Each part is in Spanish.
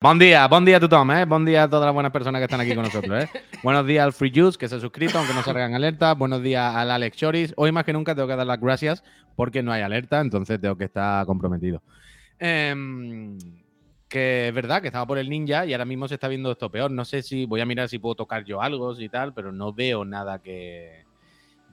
Buen día, buen día a tothom, eh? Buen día a todas las buenas personas que están aquí con nosotros, eh? Buenos días al Free Juice, que se ha suscrito, aunque no salgan alertas. Buenos días al Alex Choris. Hoy más que nunca tengo que dar las gracias porque no hay alerta, entonces tengo que estar comprometido. Em, que es verdad que estaba por el ninja y ahora mismo se está viendo esto peor. No sé si voy a mirar si puedo tocar yo algo y tal, pero no veo nada que,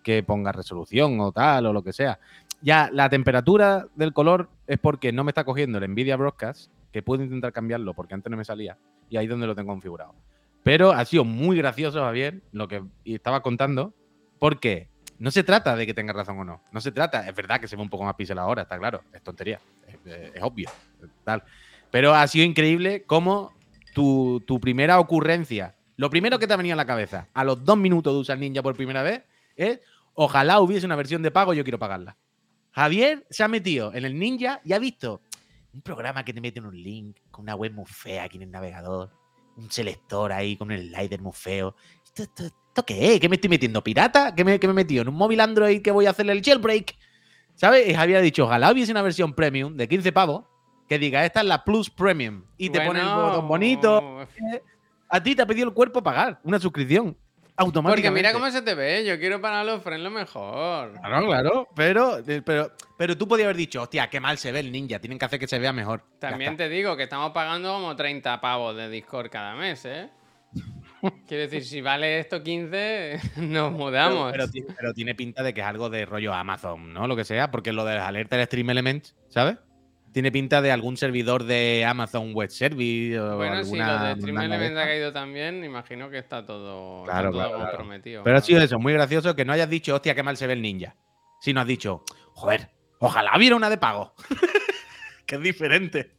que ponga resolución o tal o lo que sea. Ya la temperatura del color es porque no me está cogiendo el Nvidia Broadcast que puedo intentar cambiarlo porque antes no me salía y ahí es donde lo tengo configurado. Pero ha sido muy gracioso, Javier, lo que estaba contando, porque no se trata de que tenga razón o no. No se trata, es verdad que se ve un poco más pixel ahora, está claro, es tontería, es, obvio, tal. Pero ha sido increíble cómo tu, tu, primera ocurrencia, lo primero que te ha venido a la cabeza a los dos minutos de usar Ninja por primera vez es, ojalá hubiese una versión de pago, yo quiero pagarla. Javier se ha metido en el Ninja y ha visto un programa que te mete en un link con una web muy fea aquí en el navegador, un selector ahí con el slider muy feo. ¿Esto, qué es? ¿Qué me estoy metiendo? ¿Pirata? ¿Qué me, ¿Qué me, he metido? ¿En un móvil Android que voy a hacerle el jailbreak? ¿Sabes? Y había dicho, ojalá hubiese una versión premium de 15 pavos que diga, esta es la Plus Premium. Y te pone el botón bonito. A ti te ha pedido el cuerpo pagar una suscripción automáticamente. Porque mira cómo se te ve, yo quiero para los frenos mejor. Claro, claro, pero, pero, pero tú podías haber dicho, hostia, qué mal se ve el ninja, tienen que hacer que se vea mejor. También te digo que estamos pagando como 30 pavos de Discord cada mes, ¿eh? Quiero decir, si vale esto 15, nos mudamos. Pero, pero, tiene pinta de que es algo de rollo Amazon, ¿no? Lo que sea, porque lo de las alertas de Stream Elements, ¿sabes? Tiene pinta de algún servidor de Amazon Web Service. O bueno, si lo de Stream Element ha caído también, imagino que está todo, claro, comprometido. Pero ha sido eso, muy gracioso que no hayas dicho, hostia, qué mal se ve el ninja. Sino has dicho, joder, ojalá hubiera una de pago. que es diferente.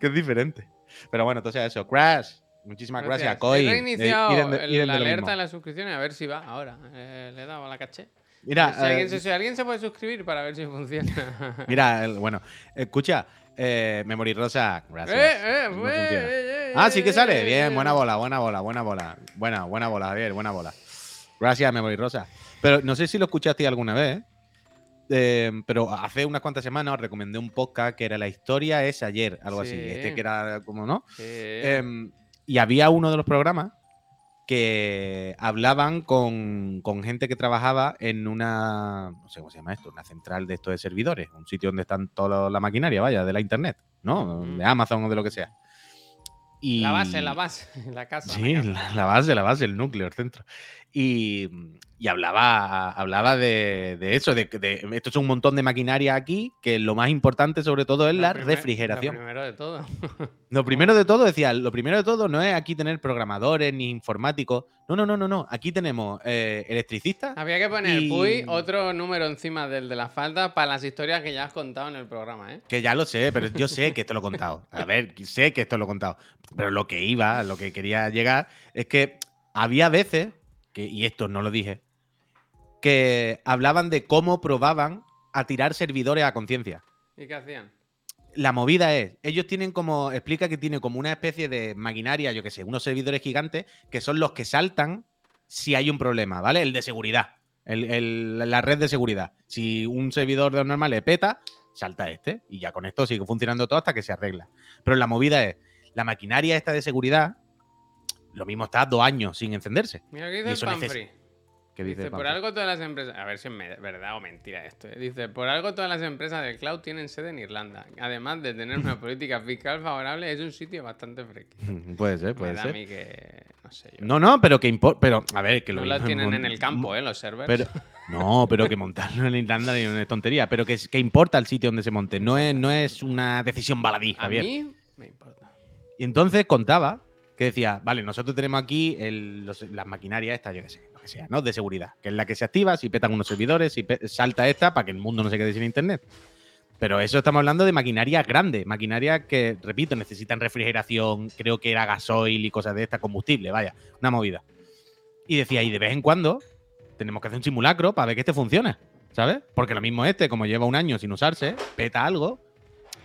que es diferente. Pero bueno, entonces eso. Crash, muchísimas gracias. He reiniciado la alerta de las suscripciones a ver si va ahora. Eh, le he dado a la caché. Mira, si alguien, se puede suscribir para ver si funciona. Mira, bueno, escucha, eh, Memory Rosa, gracias. Eh, eh, ah, sí que sale. Bien, buena bola, buena bola, buena bola. Buena, buena bola, bien, buena bola. Gracias, Memory Rosa. Pero no sé si lo escuchaste alguna vez, pero hace unas cuantas semanas os recomendé un podcast que era La historia es ayer, algo así. Este que era como, ¿no? Em, y había uno de los programas que hablaban con, gente que trabajaba en una, no sé cómo se llama esto, una central de estos de servidores, un sitio donde están toda la maquinaria, vaya, de la internet, ¿no? De Amazon o de lo que sea. Y... La base, la base, la casa. Sí, la, base, la base, el núcleo, el centro. Y, hablaba, hablaba de, eso, de, de, esto es un montón de maquinaria aquí, que lo más importante sobre todo es la refrigeración. Lo primero de todo. lo primero de todo, decía, lo primero de todo no es aquí tener programadores ni informáticos. No, no, no, no, no. Aquí tenemos eh, electricistas. Había que poner, y... otro número encima del de la falda para las historias que ya has contado en el programa, ¿eh? Que ya lo sé, pero yo sé que esto lo he contado. A ver, sé que esto lo he contado. Pero lo que iba, lo que quería llegar, es que había veces y esto no lo dije, que hablaban de cómo probaban a tirar servidores a conciencia. ¿Y qué hacían? La movida es, ellos tienen como, explica que tiene como una especie de maquinaria, yo que sé, unos servidores gigantes que son los que saltan si hay un problema, ¿vale? El de seguridad, la red de seguridad. Si un servidor de normal le peta, salta este y ya con esto sigue funcionando todo hasta que se arregla. Pero la movida es, la maquinaria esta de seguridad lo mismo está dos años sin encenderse. Mira qué dice. ¿Qué dice, por algo todas las empresas, a ver si es verdad o mentira esto, ¿eh? dice, por algo todas las empresas del cloud tienen sede en Irlanda. Además de tener una política fiscal favorable, es un sitio bastante fresco. puede ser, puede ser. A mí que, no sé. No, no, pero que importa, pero a ver, que lo... No tienen en el campo, ¿eh? Los servers. no, pero que montarlo en Irlanda no es tontería, pero que, que importa el sitio donde se monte, no es, no es una decisión baladí, Javier. A mí me importa. Y entonces contaba que decía, vale, nosotros tenemos aquí las maquinarias estas, yo qué sé, lo que sea, ¿no? De seguridad, que es la que se activa si petan unos servidores, y salta esta para que el mundo no se quede sin internet. Pero eso estamos hablando de maquinaria grande, maquinaria que, repito, necesitan refrigeración, creo que era gasoil y cosas de esta, combustible, vaya, una movida. Y decía, y de vez en cuando tenemos que hacer un simulacro para ver que este funciona, ¿sabes? Porque lo mismo este, como lleva un año sin usarse, peta algo,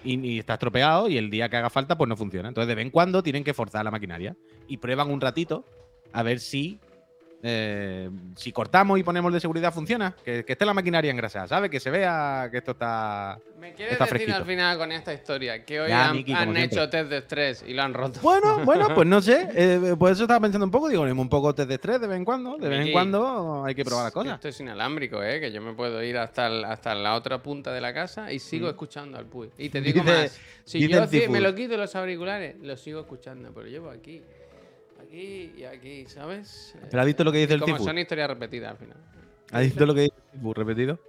y, está estropeado y el día que haga falta pues no funciona. Entonces de vez en cuando tienen que forzar la maquinaria y prueban un ratito a ver si eh, si cortamos y ponemos de seguridad funciona, que, esté la maquinaria engrasada, ¿sabes? Que se vea que esto está. Me quieres decir al final con esta historia que hoy han, hecho test de estrés y lo han roto. Bueno, bueno, pues no sé. Eh, por eso estaba pensando un poco, digo, un poco test de estrés de vez en cuando. De vez en cuando hay que probar las cosas. Esto es inalámbrico, ¿eh? Que yo me puedo ir hasta, hasta la otra punta de la casa y sigo mm. escuchando al Puy. Y te digo más. Si yo me lo quito los auriculares, lo sigo escuchando, pero llevo aquí aquí y aquí, ¿sabes? ¿Pero has visto lo que dice el Como son historias repetidas al final. ¿Has visto lo que dice el Cifus repetido?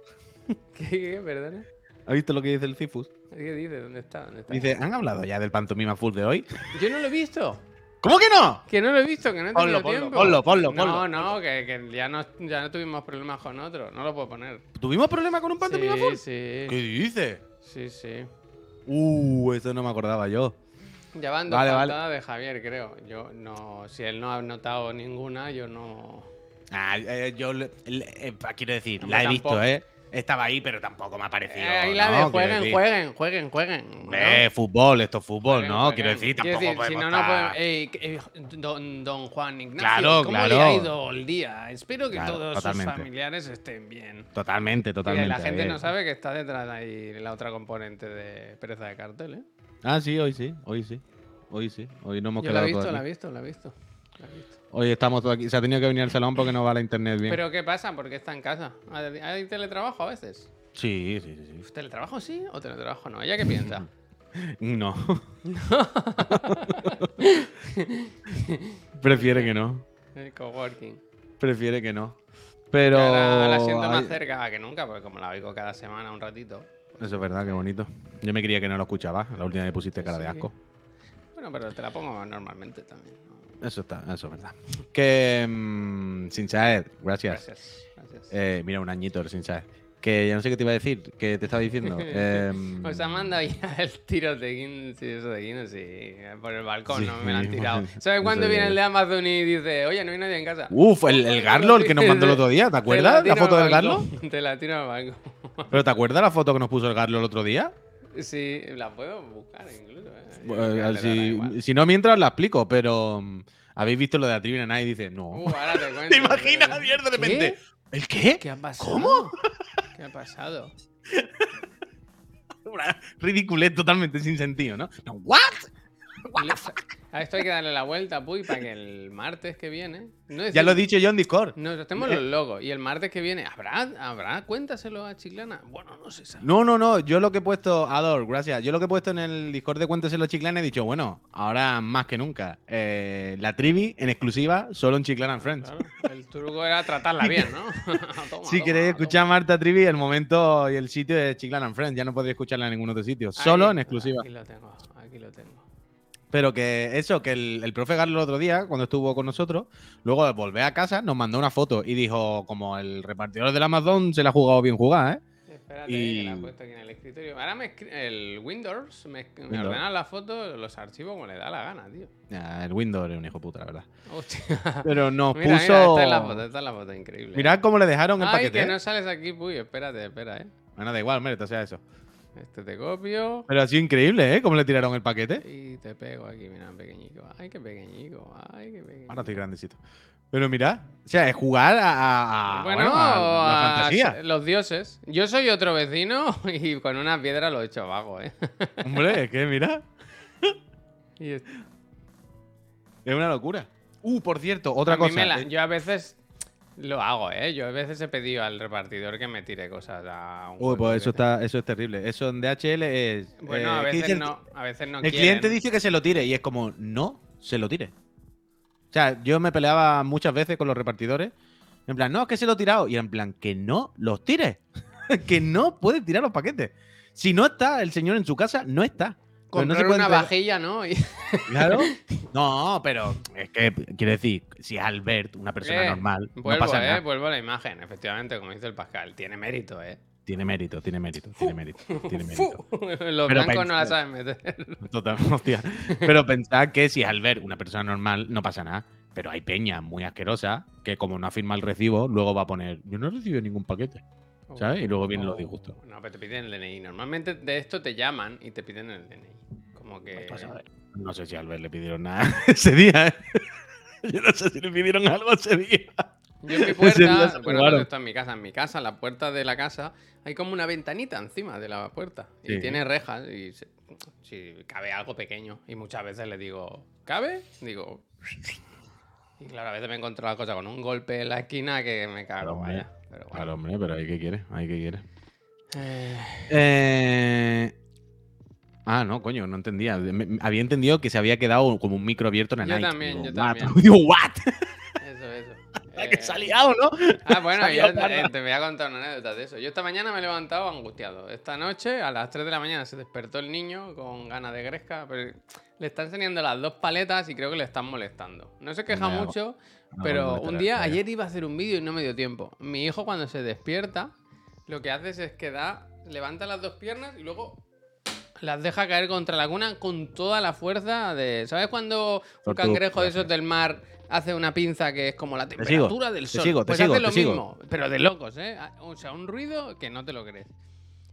¿Qué, qué, perdona? ¿Has visto lo que dice el Cifus? ¿Qué dice? ¿Dónde está? ¿Dónde está? Dice, ¿han hablado ya del pantomima full de hoy? Yo no lo he visto. ¿Cómo que no? Que no lo he visto, que no he tenido ponlo, tiempo. Ponlo, ponlo, ponlo. No, no, que, que, ya, no, ya no tuvimos problemas con otro. No lo puedo poner. ¿Tuvimos problemas con un pantomima sí, full? Sí, ¿Qué dices? Sí, sí. Uh, eso no me acordaba yo. Ya van dos vale, de Javier, creo. Yo no, si él no ha notado ninguna, yo no. Ah, eh, yo eh, quiero decir, la he visto, ¿eh? Estaba ahí, pero tampoco me ha parecido. Eh, ahí la de jueguen, jueguen, jueguen, jueguen. Eh, fútbol, esto es fútbol, ¿no? Quiero decir, tampoco decir, si no, no podemos. don, don, Juan Ignacio, claro, ¿cómo claro. le ha ido el día? Espero que todos sus familiares estén bien. Totalmente, totalmente. la gente no sabe que está detrás de ahí la otra componente de pereza de cartel, ¿eh? Ah, sí, hoy sí, hoy sí. Hoy sí, hoy no hemos Yo quedado. La he visto, la he visto, la he visto. Hoy estamos todos aquí. Se ha tenido que venir al salón porque no va la internet bien. ¿Pero qué pasa? Porque está en casa. ¿Hay teletrabajo a veces? Sí, sí, sí. sí. ¿Teletrabajo sí o teletrabajo no? ¿Ella qué piensa? no. Prefiere que no. El coworking. Prefiere que no. Pero. Ahora la siento más cerca que nunca, porque como la oigo cada semana un ratito. Eso es verdad, qué bonito. Yo me quería que no lo escuchaba. La última vez pusiste cara de asco. Bueno, pero te la pongo normalmente también. Eso está, eso es verdad. Que. Mmm, sin saber, gracias. Gracias. Eh, mira, un añito sin saber. Que ya no sé qué te iba a decir, que te estaba diciendo. eh, pues ha mandado ya el tiro de Guinness, sí, eso de Guinness, sí, por el balcón, no me lo han tirado. ¿Sabes cuándo viene el de Amazon y dice, oye, no hay nadie en casa? Uf, el, el Garlo, el que nos mandó el otro día, ¿te acuerdas? La, foto del Garlo. Te la tiro al balcón. ¿Pero te acuerdas la foto que nos puso el Garlo el otro día? Sí, la puedo buscar incluso. Eh. si, no, mientras la explico, pero. Mm, ¿Habéis visto lo de la tribuna? Nadie dice, no. Uh, ahora te, cuento, ¿Te imaginas, Javier, de repente? ¿El qué? ¿Qué ha pasado? ¿Cómo? ¿Qué ha pasado? Ridiculez totalmente sin sentido, ¿no? ¿What? A esto hay que darle la vuelta, Puy, para que el martes que viene. ya lo he dicho yo en Discord. Nos hacemos los logos. Y el martes que viene, ¿habrá? ¿Habrá? Cuéntaselo a Chiclana. Bueno, no sé. No, no, no. Yo lo que he puesto, Ador, gracias. Yo lo que he puesto en el Discord de Cuéntaselo a Chiclana he dicho, bueno, ahora más que nunca. Eh, la trivi en exclusiva solo en Chiclana and Friends. El truco era tratarla bien, ¿no? si queréis escuchar a Marta Trivi, el momento y el sitio de Chiclana and Friends. Ya no podréis escucharla en ningún otro sitio. Solo en exclusiva. Aquí lo tengo. Pero que eso, que el, profe Garlo el otro día, cuando estuvo con nosotros, luego al volver a casa nos mandó una foto y dijo, como el repartidor del Amazon se la ha jugado bien jugada, ¿eh? Espérate, y... que la he puesto aquí en el escritorio. Ahora me el Windows me, ordena la foto, los archivos como le da la gana, tío. el Windows es un hijo puta, la verdad. Hostia. Pero nos puso. Mira, está en la foto, está en la foto, increíble. Mirad cómo le dejaron el Ay, paquete. que ¿eh? no sales aquí, puy, espérate, espera, eh. Bueno, da igual, mérito sea eso. Este te copio. Pero ha sido increíble, ¿eh? Cómo le tiraron el paquete. Y te pego aquí, mira, pequeñico. Ay, qué pequeñico. Ay, qué pequeñico. Ahora estoy grandecito. Pero mira, o sea, es jugar a, bueno, a, la fantasía. Los dioses. Yo soy otro vecino y con una piedra lo he hecho abajo, ¿eh? Hombre, es que mira. es... es una locura. Uh, por cierto, otra cosa. yo a veces lo hago, ¿eh? Yo a veces he pedido al repartidor que me tire cosas a un Uy, pues eso, está, eso es terrible. Eso en DHL es... Bueno, a, eh, veces no, a veces no El cliente dice que se lo tire y es como, no, se lo tire. O sea, yo me peleaba muchas veces con los repartidores. En plan, no, es que se lo he tirado. Y en plan, que no los tire. que no puede tirar los paquetes. Si no está el señor en su casa, no está. Comprar no una vajilla, ¿no? Claro. No, pero es que, quiero decir, si es Albert, una persona eh, normal, vuelvo, no pasa nada. Eh, vuelvo a la imagen, efectivamente, como dice el Pascal. Tiene mérito, ¿eh? Tiene mérito, tiene mérito, tiene mérito, tiene mérito. Los blancos no la saben meter. Total, hostia. Pero pensad que si es Albert, una persona normal, no pasa nada. Pero hay peña muy asquerosa que como no firma el recibo, luego va a poner, yo no he recibido ningún paquete. ¿Sabes? Y luego vienen los disgustos. No, pero te piden el DNI. Normalmente de esto te llaman y te piden el DNI. Como que. No sé si a Albert le pidieron nada ese día. ¿eh? Yo no sé si le pidieron algo ese día. Yo en mi puerta, bueno, esto en mi casa, en mi casa, en la puerta de la casa, hay como una ventanita encima de la puerta. Y tiene rejas y si cabe algo pequeño. Y muchas veces le digo, ¿cabe? Digo. Y claro, a veces me encuentro la cosa con un golpe en la esquina que me cago, vaya. Pero Claro, hombre, pero ahí que quiere, ahí que quiere. Eh... eh Ah, no, coño, no entendía. había entendido que se había quedado como un micro abierto en el Yo también, yo también. Digo, ¿what? Eso. que ha liado, ¿no? Ah, bueno, yo te, voy a contar una anécdota de eso. Yo esta mañana me he levantado angustiado. Esta noche, a las 3 de la mañana, se despertó el niño con ganas de gresca. Pero le está enseñando las dos paletas y creo que le están molestando. No se queja mucho, pero un día, ayer iba a hacer un vídeo y no me dio tiempo. Mi hijo, cuando se despierta, lo que hace es que da, levanta las dos piernas y luego las deja caer contra la cuna con toda la fuerza de. ¿Sabes cuando un cangrejo de esos del mar hace una pinza que es como la temperatura del sol? Te pues hace lo mismo, pero de locos, ¿eh? O sea, un ruido que no te lo crees.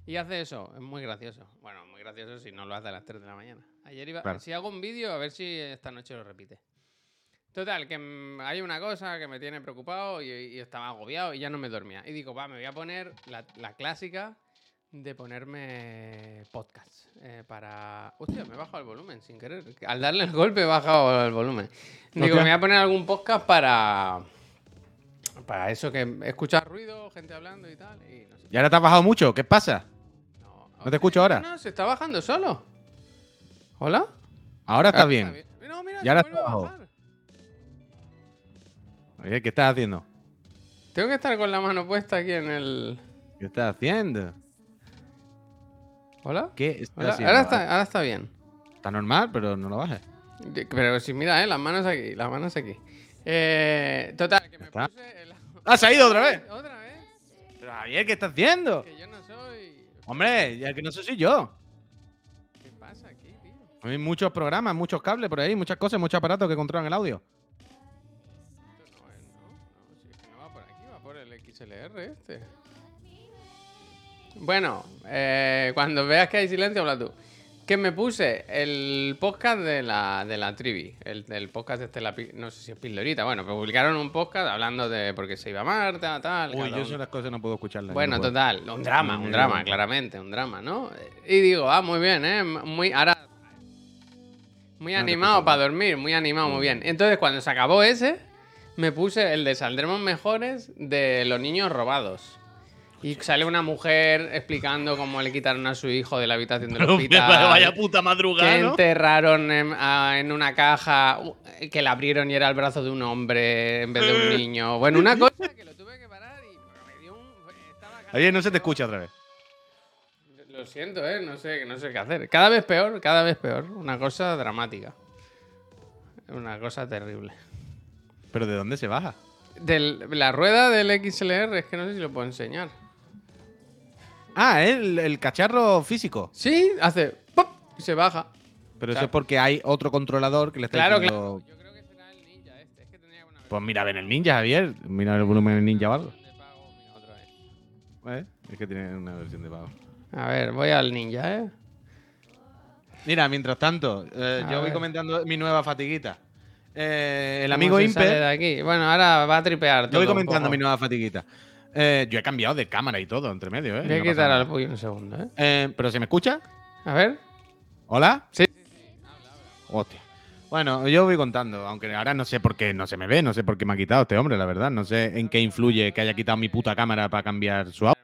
Y hace eso, es muy gracioso. Bueno, muy gracioso si no lo hace a las 3 de la mañana. Ayer iba. Si hago un vídeo, a ver si esta noche lo repite. Total, que hay una cosa que me tiene preocupado y, estaba agobiado y ya no me dormía. Y digo, va, me voy a poner la clásica de ponerme podcast eh, para... Hostia, me he bajado el volumen sin querer. Al darle el golpe he bajado el volumen. Digo, me voy a poner algún podcast para... Para eso que escuchar ruido, gente hablando y tal. Y, no ahora te has bajado mucho? ¿Qué pasa? No, te escucho ahora? No, se está bajando solo. ¿Hola? Ahora está ah, bien. No, mira, y ahora está bajar. Oye, ¿qué estás haciendo? Tengo que estar con la mano puesta aquí en el... ¿Qué estás haciendo? ¿Hola? ¿Qué Ahora, está, ahora está bien. Está normal, pero no lo bajes. Pero si mira, eh, las manos aquí, las manos aquí. Eh, total, que me puse el... ¡Ah, se ha ido otra vez! ¿Otra vez? Pero Javier, ¿qué estás haciendo? Que yo no soy... Hombre, ya que no soy yo. ¿Qué pasa aquí, tío? Hay muchos programas, muchos cables por ahí, muchas cosas, muchos aparatos que controlan el audio. Esto no es, ¿no? No, si es que no va por aquí, va por el XLR este. Bueno, eh, cuando veas que hay silencio, habla tú. Que me puse el podcast de la, de la Trivi, el, el podcast de Estela, no sé si es Pildorita, bueno, publicaron un podcast hablando de por qué se iba a Marta, tal. Uy, yo esas cosas no puedo escucharlas. Bueno, total, un drama, un drama, claramente, un drama, ¿no? Y digo, ah, muy bien, ¿eh? Muy, ahora, muy animado para dormir, muy animado, muy bien. Entonces, cuando se acabó ese, me puse el de Saldremos Mejores de los niños robados. Y sale una mujer explicando cómo le quitaron a su hijo de la habitación del hospital. Vaya puta madrugada. Que enterraron en, una caja, que la abrieron y era el brazo de un hombre en vez de un niño. Bueno, una cosa que lo tuve que parar y me dio un. Oye, no se te escucha otra vez. Lo siento, ¿eh? No sé, no sé qué hacer. Cada vez peor, cada vez peor. Una cosa dramática. Una cosa terrible. ¿Pero de dónde se baja? De la rueda del XLR, es que no sé si lo puedo enseñar. Ah, el, el cacharro físico. Sí, hace ¡pop! y se baja. Pero eso es porque hay otro controlador que le está claro, Claro, Yo creo que será el ninja este. Es que tenía una... Pues mira, ven el ninja, Javier. Mira el volumen del ninja o algo. ¿Eh? Es que tiene una versión de pago. A ver, voy al ninja, ¿eh? Mira, mientras tanto, eh, yo voy comentando mi nueva fatiguita. Eh, el amigo Impe. De aquí? Bueno, ahora va a tripear. Yo voy comentando mi nueva fatiguita. Eh, yo he cambiado de cámara y todo entre medio, ¿eh? Voy a quitar al un segundo, ¿eh? ¿eh? ¿Pero se me escucha? A ver. ¿Hola? Sí. Hostia. Bueno, yo voy contando, aunque ahora no sé por qué no se me ve, no sé por qué me ha quitado este hombre, la verdad. No sé en qué influye que haya quitado mi puta cámara para cambiar su audio.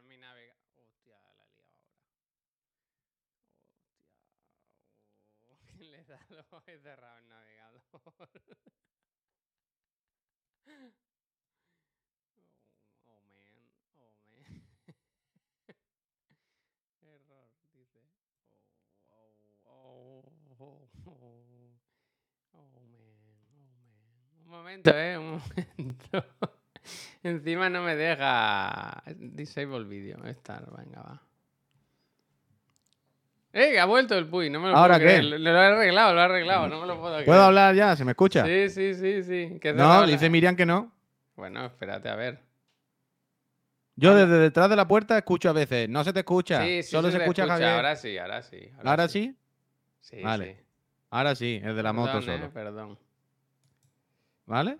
Momento, ¿eh? Un momento. Encima no me deja disable video. Estar, venga, va. ¡Eh! Ha vuelto el Puy, no me lo ¿Ahora puedo qué? Lo, he arreglado, lo he arreglado, no me lo puedo creer. ¿Puedo hablar ya? ¿Se me escucha? Sí, sí, sí, sí. no, dice Miriam que no. Bueno, espérate a ver. Yo desde detrás de la puerta escucho a veces. No se te escucha. Sí, sí, Solo se, escucha, Javier. Ahora sí, ahora sí. ¿Ahora, sí? sí? vale. Ahora sí, es de la moto solo. Eh, perdón. ¿Vale?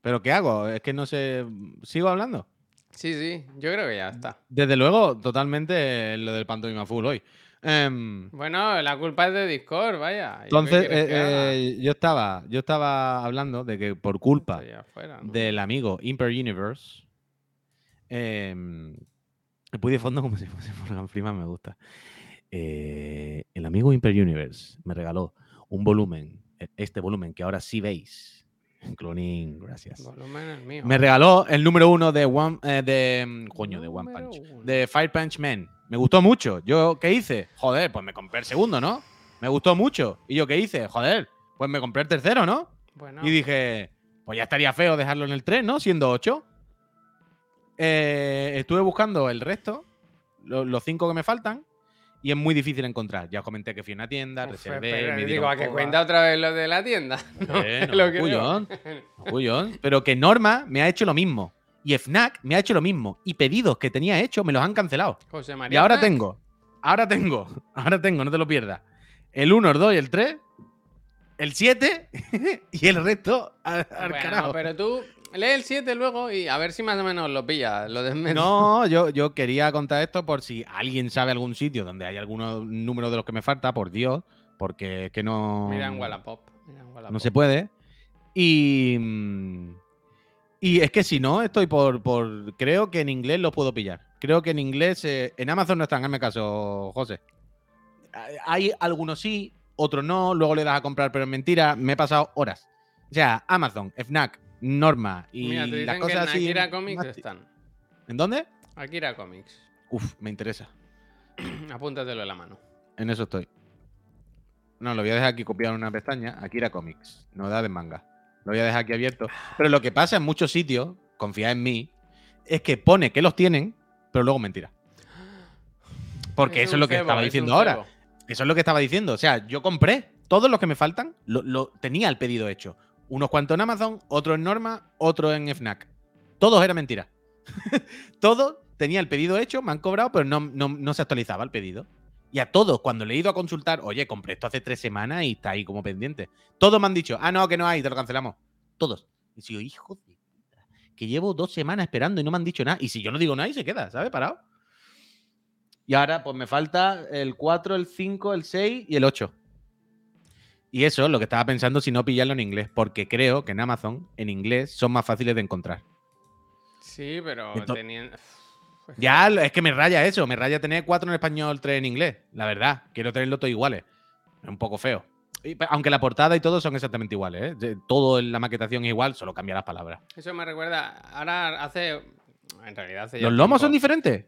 ¿Pero qué hago? Es que no sé. ¿Sigo hablando? Sí, sí, yo creo que ya está. Desde luego, totalmente lo del pantomima full hoy. Em, bueno, la culpa es de Discord, vaya. Entonces, eh, eh, yo, estaba, yo estaba hablando de que por culpa del amigo Imper Universe, eh, me pude fondo como si fuese Morgan Freeman, me gusta. Eh, el amigo Imper Universe me regaló un volumen, este volumen que ahora sí veis. Cloning, gracias. Me regaló el número uno de One, de, mm, coño, de One Punch, de Fire Punch Man. Me gustó mucho. ¿Yo qué hice? Joder, pues me compré el segundo, ¿no? Me gustó mucho. ¿Y yo qué hice? Joder, pues me compré el tercero, ¿no? Y dije, pues ya estaría feo dejarlo en el 3, ¿no? Siendo 8. Eh, estuve buscando el resto, los cinco que me faltan, y es muy difícil encontrar. Ya os comenté que fui a una tienda, reservé. Me digo, ¿a que cuenta otra vez lo de la tienda? No, pero que Norma me ha hecho lo mismo. Y Fnac me ha hecho lo mismo. Y pedidos que tenía hecho me los han cancelado. José María. Y ahora tengo, ahora tengo, ahora tengo, no te lo pierdas. El 1, el 2 y el 3. El 7 y el resto al, carajo. Pero tú lee el 7 luego y a ver si más o menos lo pilla, lo No, yo, yo quería contar esto por si alguien sabe algún sitio donde hay algunos números de los que me falta, por Dios, porque es que no. Mira en Wallapop. No se puede. Y. Y es que si no, estoy por, por. Creo que en inglés lo puedo pillar. Creo que en inglés. Eh, en Amazon no están, hazme caso, José. Hay algunos sí, otros no. Luego le das a comprar, pero es mentira. Me he pasado horas. O sea, Amazon, FNAC, Norma y Mira, te las cosas que en así. Akira Comics están. ¿En dónde? Akira Comics. Uf, me interesa. Apúntatelo en la mano. En eso estoy. No, lo voy a dejar aquí copiado en una pestaña. Akira Comics. Novedades manga. Lo voy a dejar aquí abierto. Pero lo que pasa en muchos sitios, confía en mí, es que pone que los tienen, pero luego mentira. Porque eso es lo que estaba diciendo ahora. Eso es lo que estaba diciendo. O sea, yo compré todos los que me faltan, lo, tenía el pedido hecho. Unos cuantos en Amazon, otros en Norma, otros en FNAC. Todos era mentira. Todo tenía el pedido hecho, me han cobrado, pero no, no, se actualizaba el pedido. Y a todos, cuando le he ido a consultar, oye, compré esto hace tres semanas y está ahí como pendiente. Todos me han dicho, ah, no, que no hay, te lo cancelamos. Todos. Y digo, hijo de puta, que llevo dos semanas esperando y no me han dicho nada. Y si yo no digo nada, y se queda, ¿sabes? Parado. Y ahora, pues me falta el 4, el 5, el 6 y el 8. Y eso es lo que estaba pensando si no pillarlo en inglés, porque creo que en Amazon, en inglés, son más fáciles de encontrar. Sí, pero teniendo... Ya, es que me raya eso, me raya tener cuatro en español, tres en inglés. La verdad, quiero tenerlo todo iguales. Es un poco feo. Aunque la portada y todo son exactamente iguales, ¿eh? Todo en la maquetación es igual, solo cambia las palabras. Eso me recuerda. Ahora hace. En realidad hace. ¿Los lomos son diferentes?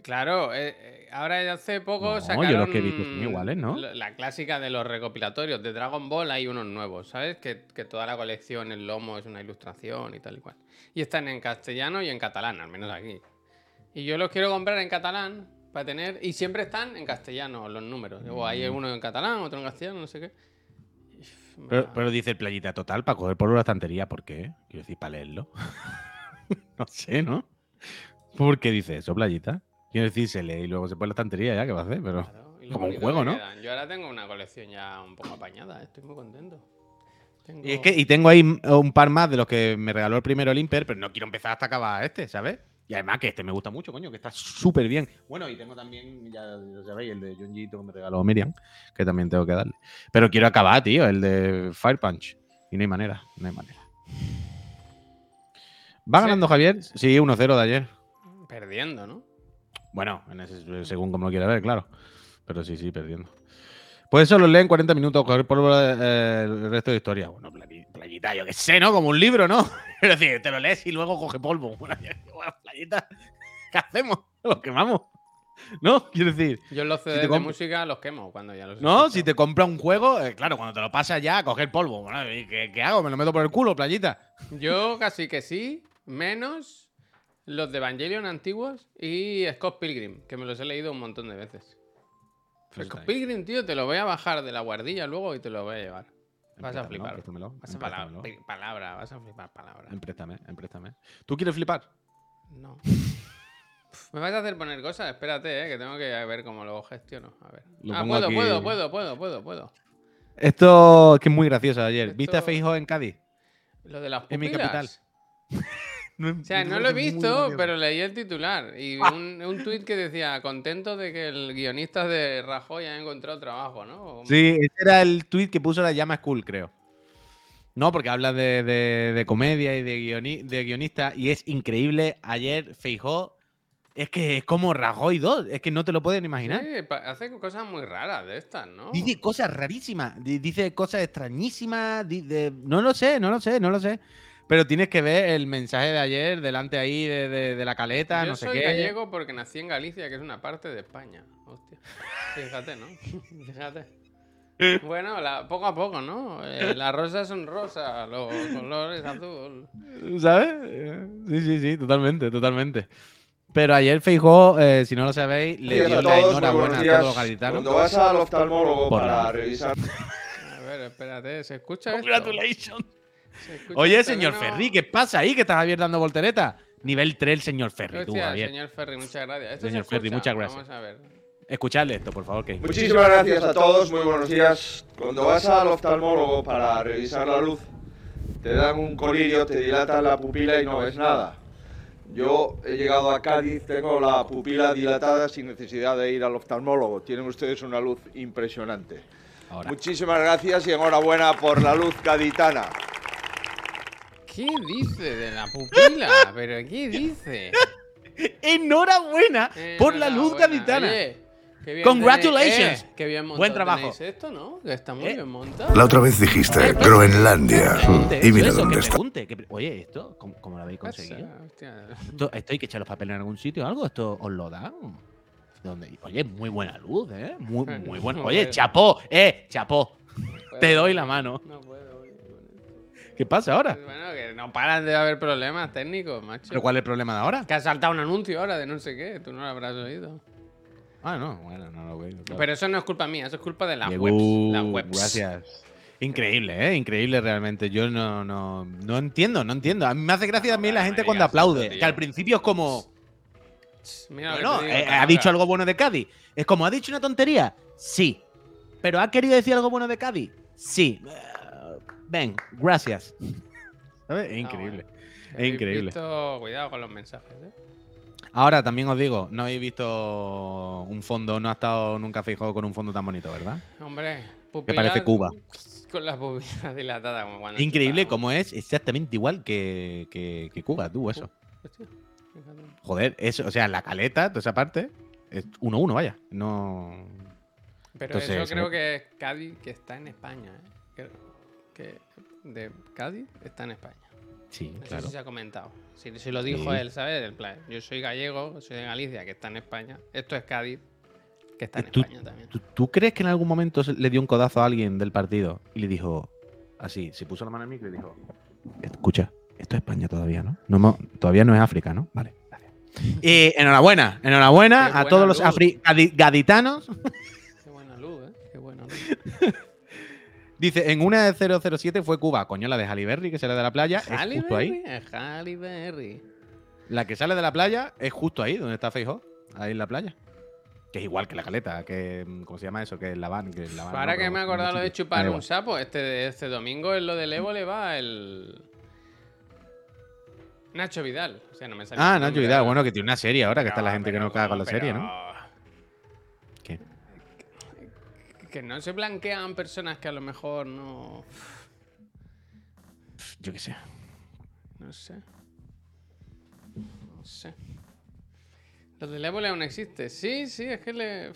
Claro, eh, eh, ahora hace poco no, sacaron yo los que vi son iguales, ¿no? La clásica de los recopilatorios. De Dragon Ball hay unos nuevos, ¿sabes? Que, toda la colección, el lomo es una ilustración y tal y cual. Y están en castellano y en catalán, al menos aquí. Y yo los quiero comprar en catalán para tener. Y siempre están en castellano los números. O hay mm. uno en catalán, otro en castellano, no sé qué. Pero, dice el playita total para coger por la estantería. ¿Por qué? Quiero decir, para leerlo. no sé, ¿no? ¿Por qué dice eso, playita? Quiero decir, se lee y luego se pone la estantería ya, ¿qué va a hacer? Pero como un juego, ¿no? Yo ahora tengo una colección ya un poco apañada, estoy muy contento. Y, es que, y tengo ahí un par más de los que me regaló el primero el Imper, pero no quiero empezar hasta acabar este, ¿sabes? Y además que este me gusta mucho, coño, que está súper bien. Bueno, y tengo también, ya lo sabéis, el de Junjito que me regaló Miriam, que también tengo que darle. Pero quiero acabar, tío, el de Fire Punch. Y no hay manera, no hay manera. ¿Va ganando Javier? Sí, 1-0 de ayer. Perdiendo, ¿no? Bueno, según como lo quiera ver, claro. Pero sí, sí, perdiendo. Pues eso lo lee en 40 minutos, coger polvo eh, el resto de historia. Bueno, playita, yo qué sé, ¿no? Como un libro, ¿no? Es decir, te lo lees y luego coge polvo. Bueno, playita, ¿qué hacemos? Lo quemamos. ¿No? Quiero decir. Yo los CDs de música los quemo cuando ya los. No, si te compra un juego, eh, claro, cuando te lo pasas ya, coger polvo. Bueno, ¿qué, ¿qué, hago? ¿Me lo meto por el culo, playita? Yo casi que sí, menos los de Evangelion antiguos y Scott Pilgrim, que me los he leído un montón de veces. Scott Pilgrim, tío, te lo voy a bajar de la guardilla luego y te lo voy a llevar. Vas a flipar. Vas a palabra, vas a flipar palabra. Empréstame, empréstame. ¿Tú quieres flipar? No. Me vas a hacer poner cosas, espérate, eh, que tengo que ver cómo lo gestiono. A ver. ah, puedo, puedo, puedo, puedo, puedo, puedo. Esto que es muy gracioso ayer. ¿Viste a Feijo en Cádiz? Lo de las pupilas. En mi capital. o sea, no lo he visto, pero leí el titular y ah. un, un tuit que decía, contento de que el guionista de Rajoy haya encontrado trabajo, ¿no? Sí, ese era el tuit que puso la llama School, creo. No, porque habla de, comedia y de, de guionista y es increíble. Ayer Feijó es que es como Rajoy 2, es que no te lo pueden imaginar. Sí, hace cosas muy raras de estas, ¿no? Dice cosas rarísimas, dice cosas extrañísimas, no lo sé, no lo sé, no lo sé. Pero tienes que ver el mensaje de ayer delante ahí de, la caleta, no sé qué. Yo soy gallego porque nací en Galicia, que es una parte de España. Hostia. Fíjate, ¿no? Fíjate. Bueno, poco a poco, ¿no? Eh, las rosas son rosas, los colores azul. ¿Sabes? Sí, sí, sí, totalmente, totalmente. Pero ayer Feijó, eh, si no lo sabéis, le dio la enhorabuena a todos los gaditanos. Cuando vas al oftalmólogo para revisar. A ver, espérate, ¿se escucha Congratulations. Oye, señor Ferri, ¿qué pasa ahí? Que estás Javier dando voltereta. Nivel 3, señor Ferri. tú, Javier. Señor Ferri, muchas gracias. señor Ferri, muchas gracias. Vamos a ver. Escuchadle esto, por favor. Que... Muchísimas gracias a todos, muy buenos días. Cuando vas al oftalmólogo para revisar la luz, te dan un colirio, te dilatan la pupila y no ves nada. Yo he llegado a Cádiz, tengo la pupila dilatada sin necesidad de ir al oftalmólogo. Tienen ustedes una luz impresionante. Muchísimas gracias y enhorabuena por la luz gaditana. ¿Qué dice de la pupila? ¿Pero qué dice? enhorabuena, por la luz gaditana. Congratulations. qué bien montado Buen trabajo. esto, ¿no? Que está muy eh. bien montado. La otra vez dijiste Groenlandia. y mira dónde está. Oye, ¿esto cómo, lo habéis conseguido? Esto, hay que echar los papeles en algún sitio o algo? ¿Esto os lo dan? ¿Dónde? Oye, muy buena luz, ¿eh? Muy, muy buena. Oye, chapó, eh, chapó. Te doy la mano. No puedo. ¿Qué pasa ahora? Bueno, que no paran de haber problemas técnicos, macho. ¿Pero cuál es el problema de ahora? Que ha saltado un anuncio ahora de no sé qué. Tú no lo habrás oído. Ah, no, bueno, no lo veo. Pero eso no es culpa mía, eso es culpa de las webs, las webs. Gracias. Increíble, ¿eh? Increíble realmente. Yo no, no, no entiendo, no entiendo. A mí me hace gracia también la gente cuando aplaude. que al principio es como. bueno, eh, ha dicho algo bueno de Cádiz. Es como, ¿ha dicho una tontería? Sí. ¿Pero ha querido decir algo bueno de Cádiz? Sí. Ven, gracias. ¿Sabes? Es increíble. es increíble. Cuidado con los mensajes, ¿eh? Ahora también os digo, no habéis visto un fondo, no ha estado nunca fijado con un fondo tan bonito, ¿verdad? Hombre, que parece Cuba. Con las pupilas dilatadas. Como cuando Increíble como es exactamente igual que, que, Cuba, tú, eso. Joder, eso, o sea, la caleta, toda esa parte, es 1-1, vaya. No. Pero eso creo que es Cádiz, que está en España. ¿eh? Que de Cádiz está en España. Sí, claro. se ha comentado. Si, lo dijo él, ¿sabes? El plan, yo soy gallego, soy de Galicia, que está en España. Esto es Cádiz, que está en España también. ¿tú, crees que en algún momento le dio un codazo a alguien del partido y le dijo, así, se puso la mano en el micro y dijo, escucha, esto es España todavía, ¿no? no todavía no es África, ¿no? Vale, y enhorabuena, enhorabuena a todos los gaditanos. Qué buena luz, ¿eh? Qué buena luz. Dice, en una de 007 fue Cuba. Coño, la de Halle que sale de la playa. es justo ahí. Halle La que sale de la playa es justo ahí, donde está Feijóo. Ahí en la playa. Que es igual que la caleta, que. ¿Cómo se llama eso? Que es la van. Que la Para que me he acordado lo de chupar un sapo, este, este domingo en lo del Evo le va el. Nacho Vidal. O sea, no me ah, Nacho Vidal. Bueno, que tiene una serie ahora, que está la gente que no caga con la serie, ¿no? Que no se blanquean personas que a lo mejor no. Yo qué sé. No sé. No sé. Lo del ébola aún existe. Sí, sí, es que le.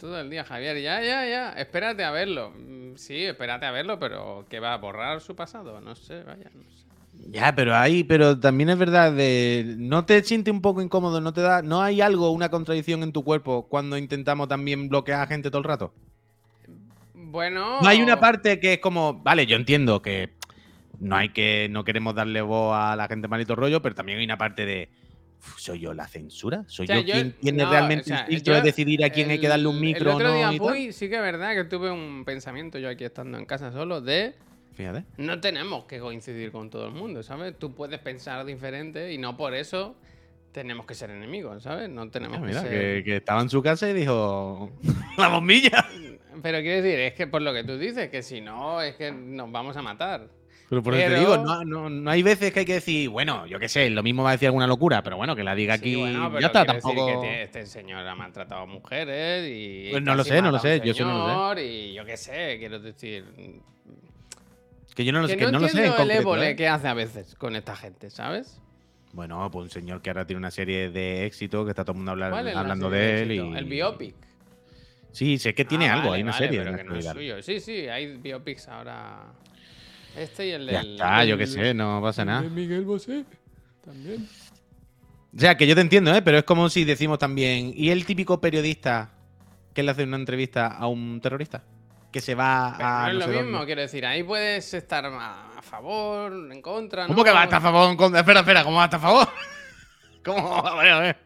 Todo el día, Javier. Ya, ya, ya. Espérate a verlo. Mm, sí, espérate a verlo, pero ¿qué va a borrar su pasado? No sé, vaya, no sé. Ya, pero hay, pero también es verdad de no te sientes un poco incómodo, no te da, no hay algo, una contradicción en tu cuerpo cuando intentamos también bloquear a gente todo el rato. Bueno. No hay una parte que es como, vale, yo entiendo que no hay que, no queremos darle voz a la gente malito rollo, pero también hay una parte de, ¿soy yo la censura? ¿Soy yo, quien tiene realmente el de decidir a quién hay que darle un micro el otro o no? Día, sí que es verdad que tuve un pensamiento yo aquí estando en casa solo de... Fíjate. No tenemos que coincidir con todo el mundo, ¿sabes? Tú puedes pensar diferente y no por eso tenemos que ser enemigos, ¿sabes? No tenemos ah, que ser... que, estaba en su casa y dijo la bombilla. Pero quiero decir, es que por lo que tú dices, que si no, es que nos vamos a matar. Pero por eso te digo, no, hay veces que hay que decir, bueno, yo qué sé, lo mismo va a decir alguna locura, pero bueno, que la diga aquí. ya está, tampoco. este señor ha maltratado a mujeres y. Pues no lo sé, no lo sé, yo no lo sé. Y yo qué sé, quiero decir. Que yo no lo sé, que no, lo sé. En el ébole ¿eh? que hace a veces con esta gente, ¿sabes? Bueno, pues un señor que ahora tiene una serie de éxito, que está todo el mundo hablando de él. Y... El biopic. Sí, sé que tiene ah, algo, hay una serie. Pero que no es suyo. Sí, sí, hay biopics ahora. Este y el de. Ya está, yo qué sé, no pasa nada. Miguel Bosé también. O sea, que yo te entiendo, ¿eh? Pero es como si decimos también. ¿Y el típico periodista que le hace una entrevista a un terrorista? Que se va a. No es lo mismo, quiero decir. Ahí puedes estar a favor, en contra. ¿Cómo que va a estar a favor? En contra? Espera, espera, ¿cómo va a estar a favor? ¿Cómo? A ver, a ver.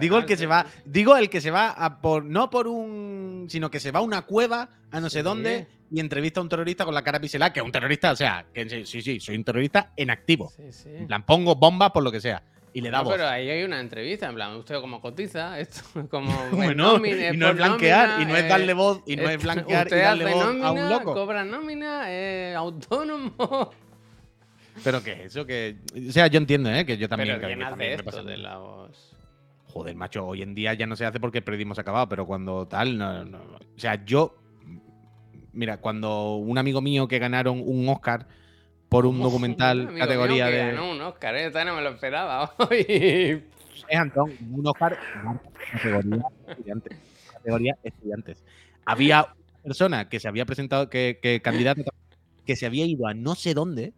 digo el que se va, digo el que se va a por no por un, sino que se va a una cueva a no sé dónde y entrevista a un terrorista con la cara piselada, que es un terrorista, o sea, que sí, sí, soy un terrorista en activo. En plan, pongo bombas por lo que sea. Y le da no, Pero ahí hay una entrevista, en plan, usted como cotiza, esto como. bueno, y no es blanquear, y no es darle voz, y no es blanquear y darle voz a un loco. Cobra nómina, eh, autónomo. Pero que eso, que. O sea, yo entiendo, ¿eh? Que yo también. Pero ¿quién hace esto de la voz? Joder, macho, hoy en día ya no se hace porque el periodismo se ha acabado, pero cuando tal, no, no. O sea, yo Mira, cuando un amigo mío que ganaron un Oscar por un documental categoría de. Ganó un Oscar, ¿eh? no me lo esperaba hoy. Es Antón, un Oscar categoría estudiantes. Categoría estudiantes. Había una persona que se había presentado, que, que candidato, que se había ido a no sé dónde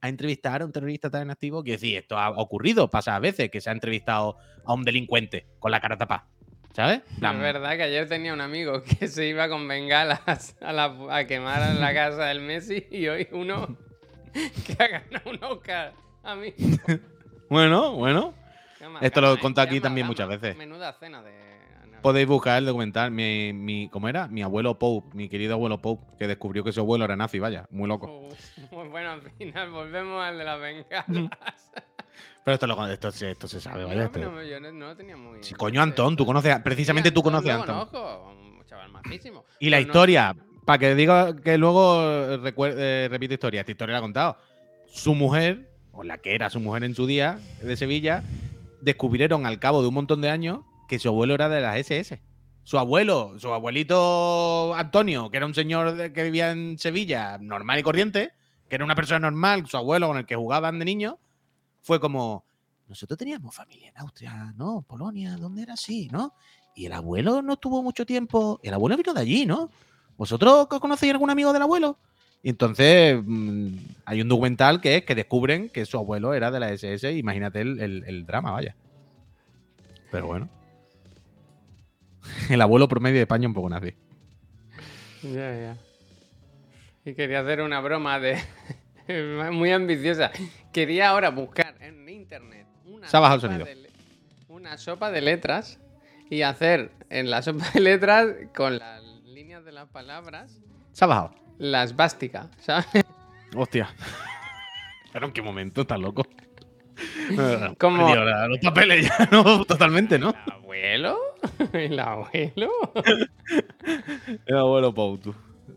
a entrevistar a un terrorista tan activo que decir, esto ha ocurrido, pasa a veces que se ha entrevistado a un delincuente con la cara tapada. ¿Sabes? Es verdad que ayer tenía un amigo que se iba con bengalas a, quemar en la casa del Messi y hoy uno que ha ganado un Oscar. A mí. bueno, bueno. Esto lo he contado aquí también muchas veces. Menuda cena de. Podéis buscar el documental. Mi, mi, ¿Cómo era? Mi abuelo Pope, mi querido abuelo Pope, que descubrió que su abuelo era nazi, vaya, muy loco. bueno, al final volvemos al de las bengalas. Pero esto, lo, esto, esto se sabe. No, yo no, lo tenía muy. Sí, coño, Antón, tú conoces. Precisamente tú conoces a Antón. Conozco, un chaval majísimo. Y la historia, para que diga que luego eh, repite historia, esta historia la ha contado. Su mujer, o la que era su mujer en su día, de Sevilla, descubrieron al cabo de un montón de años que su abuelo era de las SS. Su abuelo, su abuelito Antonio, que era un señor que vivía en Sevilla, normal y corriente, que era una persona normal, su abuelo con el que jugaban de niño fue como, nosotros teníamos familia en Austria, ¿no? Polonia, ¿dónde era así, no? Y el abuelo no tuvo mucho tiempo, el abuelo vino de allí, ¿no? ¿Vosotros conocéis algún amigo del abuelo? Y entonces mm, hay un documental que es que descubren que su abuelo era de la SS. Imagínate el, drama, vaya. Pero bueno. El abuelo promedio de España un poco nazi. Ya, ya. Y quería hacer una broma de, muy ambiciosa. Quería ahora buscar en internet una, sopa, De, una sopa de letras y hacer en la sopa de letras con líneas de las palabras. Se ha bajado. La esvástica, ¿sabes? Hostia. Pero en qué momento, estás loco. Como los papeles ya, no, totalmente, ¿no? ¿El abuelo? ¿El abuelo? El abuelo Pautu.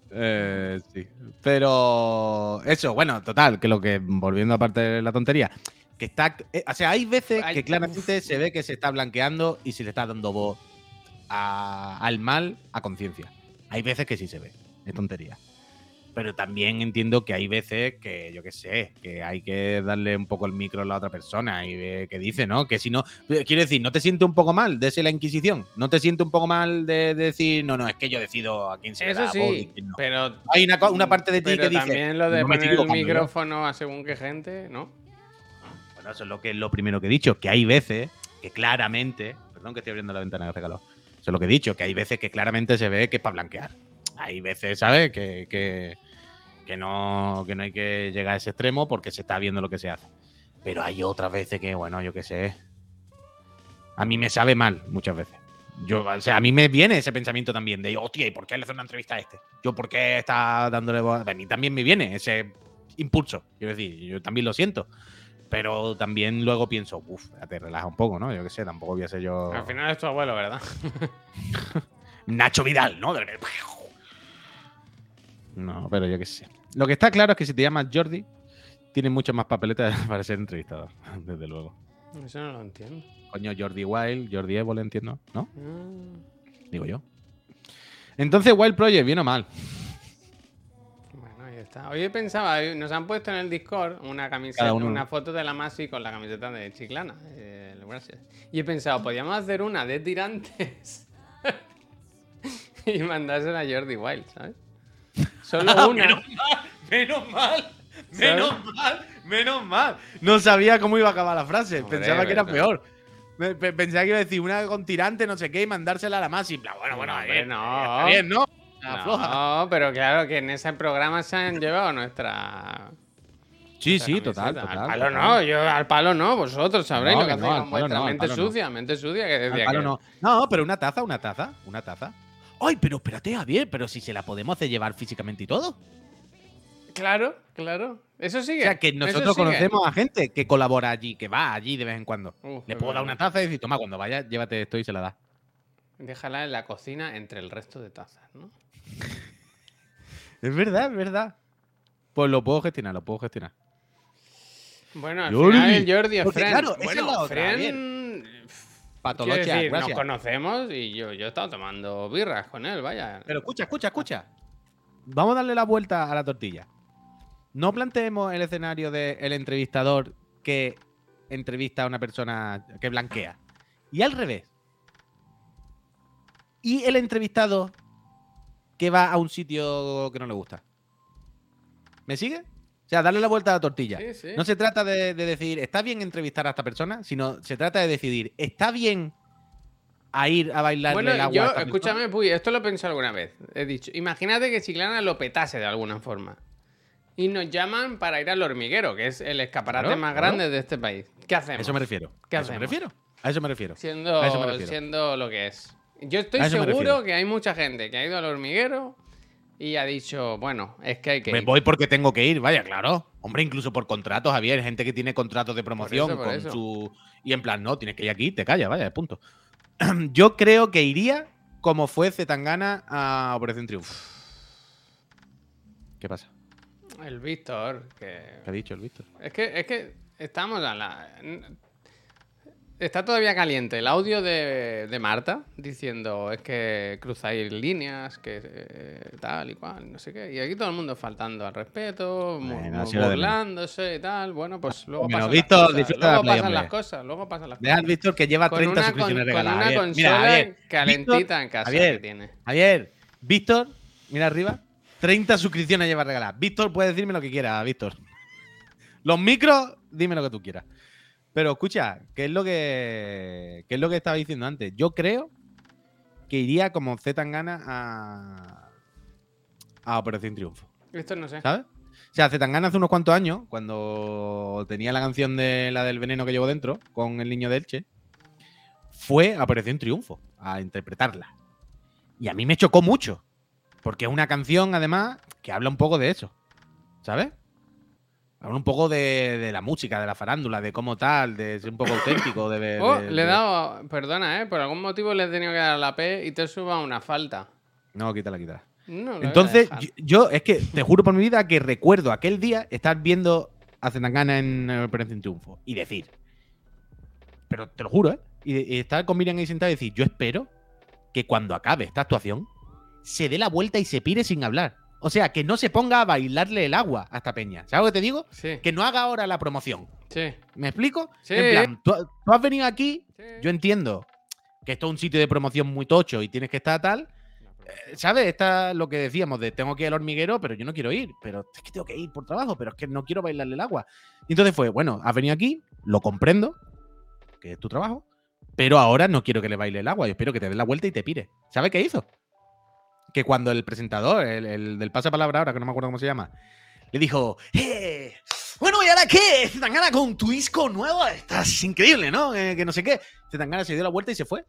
Eh, sí. Pero eso, bueno, total, que lo que, volviendo aparte de la tontería, que está. Eh, o sea, hay veces que claramente se ve que se está blanqueando y se le está dando voz al mal a conciencia. Hay veces que sí se ve, es tontería. Pero también entiendo que hay veces que, yo qué sé, que hay que darle un poco el micro a la otra persona y qué dice, ¿no? Que si no, quiero decir, ¿no te siente un poco mal de ser la Inquisición? ¿No te siente un poco mal de, decir, no, no, es que yo decido a quién se Eso sí, pero... Hay una, parte de ti que dice... también lo de poner el micrófono a según qué gente, ¿no? Bueno, eso es lo, que, lo primero que he dicho, que hay veces que claramente... Perdón que estoy abriendo la ventana de regalo. Eso es lo que he dicho, que hay veces que claramente se ve que es para blanquear hay veces, ¿sabes? Que, que, no, que no hay que llegar a ese extremo porque se está viendo lo que se hace. Pero hay otras veces que, bueno, yo qué sé. A mí me sabe mal muchas veces. Yo, o sea, a mí me viene ese pensamiento también de, hostia, ¿y por qué le hace una entrevista a este? Yo, ¿por qué está dándole voz? A mí también me viene ese impulso. Quiero decir, yo también lo siento. Pero también luego pienso, uff, te relaja un poco, ¿no? Yo qué sé, tampoco voy a ser yo. Al final es tu abuelo, ¿verdad? Nacho Vidal, ¿no? No, pero yo qué sé. Lo que está claro es que si te llamas Jordi, tienes muchas más papeletas para ser entrevistado, desde luego. Eso no lo entiendo. Coño, Jordi Wild, Jordi Evo, le entiendo, ¿no? Ah. Digo yo. Entonces, Wild Project, bien o mal. Está. Hoy pensaba, nos han puesto en el Discord una camiseta, una foto de la Masi con la camiseta de Chiclana. Eh, gracias. Y he pensado, podríamos hacer una de tirantes y mandársela a Jordi Wild, ¿sabes? Solo ah, una. Menos mal, menos mal, menos mal, No sabía cómo iba a acabar la frase. Pensaba que era peor. Pensaba que iba a decir una con tirante, no sé qué, y mandársela a la más. Y bueno, bueno, bien, no. bien, ¿no? No, pero claro que en ese programa se han llevado nuestra. Sí, sí, total, total. Al palo no, yo al palo no, vosotros sabréis lo que, hacéis con vuestra mente sucia, mente sucia que decía que... no. no, pero una taza, una taza, una taza. Ay, pero espérate, Javier, pero si se la podemos hacer llevar físicamente y todo. Claro, claro. Eso sigue. O sea, que nosotros conocemos a gente que colabora allí, que va allí de vez en cuando. Le puedo dar una taza y decir, toma, cuando vaya, llévate esto y se la da. Déjala en la cocina entre el resto de tazas, ¿no? Es verdad, es verdad. Pues lo puedo gestionar, lo puedo gestionar. Bueno, al final Jordi es Claro, bueno, Patología, decir, nos conocemos y yo, yo he estado tomando birras con él, vaya. Pero escucha, escucha, escucha. Vamos a darle la vuelta a la tortilla. No planteemos el escenario del entrevistador que entrevista a una persona que blanquea. Y al revés. Y el entrevistado que va a un sitio que no le gusta. ¿Me sigue? O sea, darle la vuelta a la tortilla. No se trata de, decir, está bien entrevistar a esta persona, sino se trata de decidir, ¿está bien a ir a bailar bueno, el agua? Yo, escúchame, Puy, esto lo he pensado alguna vez. He dicho, imagínate que Chiclana lo petase de alguna forma y nos llaman para ir al hormiguero, que es el escaparate más grande de este país. ¿Qué hacemos? A eso me refiero. ¿Qué a eso me refiero. A eso me refiero. Siendo, siendo lo que es. Yo estoy seguro que hay mucha gente que ha ido al hormiguero y ha dicho, bueno, es que hay que. Me voy porque tengo que ir, vaya, claro. Hombre, incluso por contratos, Javier, gente que tiene contratos de promoción con su. Y en plan, no, tienes que ir aquí, te callas, vaya, punto. Yo creo que iría como fue Zetangana a Operación Triunfo. ¿Qué pasa? El Víctor. Que... ¿Qué ha dicho el Víctor? Es que, es que estamos a la. Está todavía caliente el audio de, de Marta diciendo es que cruzáis líneas, que eh, tal y cual, no sé qué. Y aquí todo el mundo faltando al respeto, burlándose y tal. Bueno, pues luego pasan, las, cosas. Luego pasan las cosas. Luego pasan las cosas. Víctor que lleva 30 suscripciones regaladas. Con una consola calentita en casa Javier, que tiene. Javier, Víctor, mira arriba. 30 suscripciones lleva regaladas. Víctor, puedes decirme lo que quiera, Víctor. Los micros, dime lo que tú quieras. Pero escucha, ¿qué es lo que, qué es lo que estaba diciendo antes? Yo creo que iría como Z Tangana a, a Operación Triunfo. Esto no sé. ¿Sabes? O sea, Zetangana hace unos cuantos años, cuando tenía la canción de la del veneno que llevo dentro, con el niño de Elche, fue a Operación Triunfo, a interpretarla. Y a mí me chocó mucho. Porque es una canción, además, que habla un poco de eso. ¿Sabes? Habla un poco de, la música, de la farándula, de cómo tal, de ser un poco auténtico. De, oh, le he dado, perdona, ¿eh? Por algún motivo le he tenido que dar la P y te suba una falta. No, quítala, quítala. Entonces, yo, es que te juro por mi vida que recuerdo aquel día estar viendo a Zetangana en Operación Triunfo y decir, pero te lo juro, ¿eh? Y, estar con Miriam ahí sentado y decir, yo espero que cuando acabe esta actuación se dé la vuelta y se pire sin hablar. O sea, que no se ponga a bailarle el agua a esta peña. ¿Sabes lo que te digo? Sí. Que no haga ahora la promoción. Sí. ¿Me explico? Sí. En plan, tú, has venido aquí, yo entiendo que esto es un sitio de promoción muy tocho y tienes que estar tal. Eh, ¿Sabes? Está lo que decíamos de tengo que ir al hormiguero, pero yo no quiero ir. Pero es que tengo que ir por trabajo, pero es que no quiero bailarle el agua. Y entonces fue, bueno, has venido aquí, lo comprendo, que es tu trabajo, pero ahora no quiero que le baile el agua. Yo espero que te dé la vuelta y te pire. ¿Sabes qué hizo? Que cuando el presentador, el, el del pasapalabra ahora, que no me acuerdo cómo se llama, le dijo, ¡Eh! Bueno, ¿y ahora qué? Zetangana con un disco nuevo, estás increíble, ¿no? Eh, que no sé qué. Zetangana se dio la vuelta y se fue.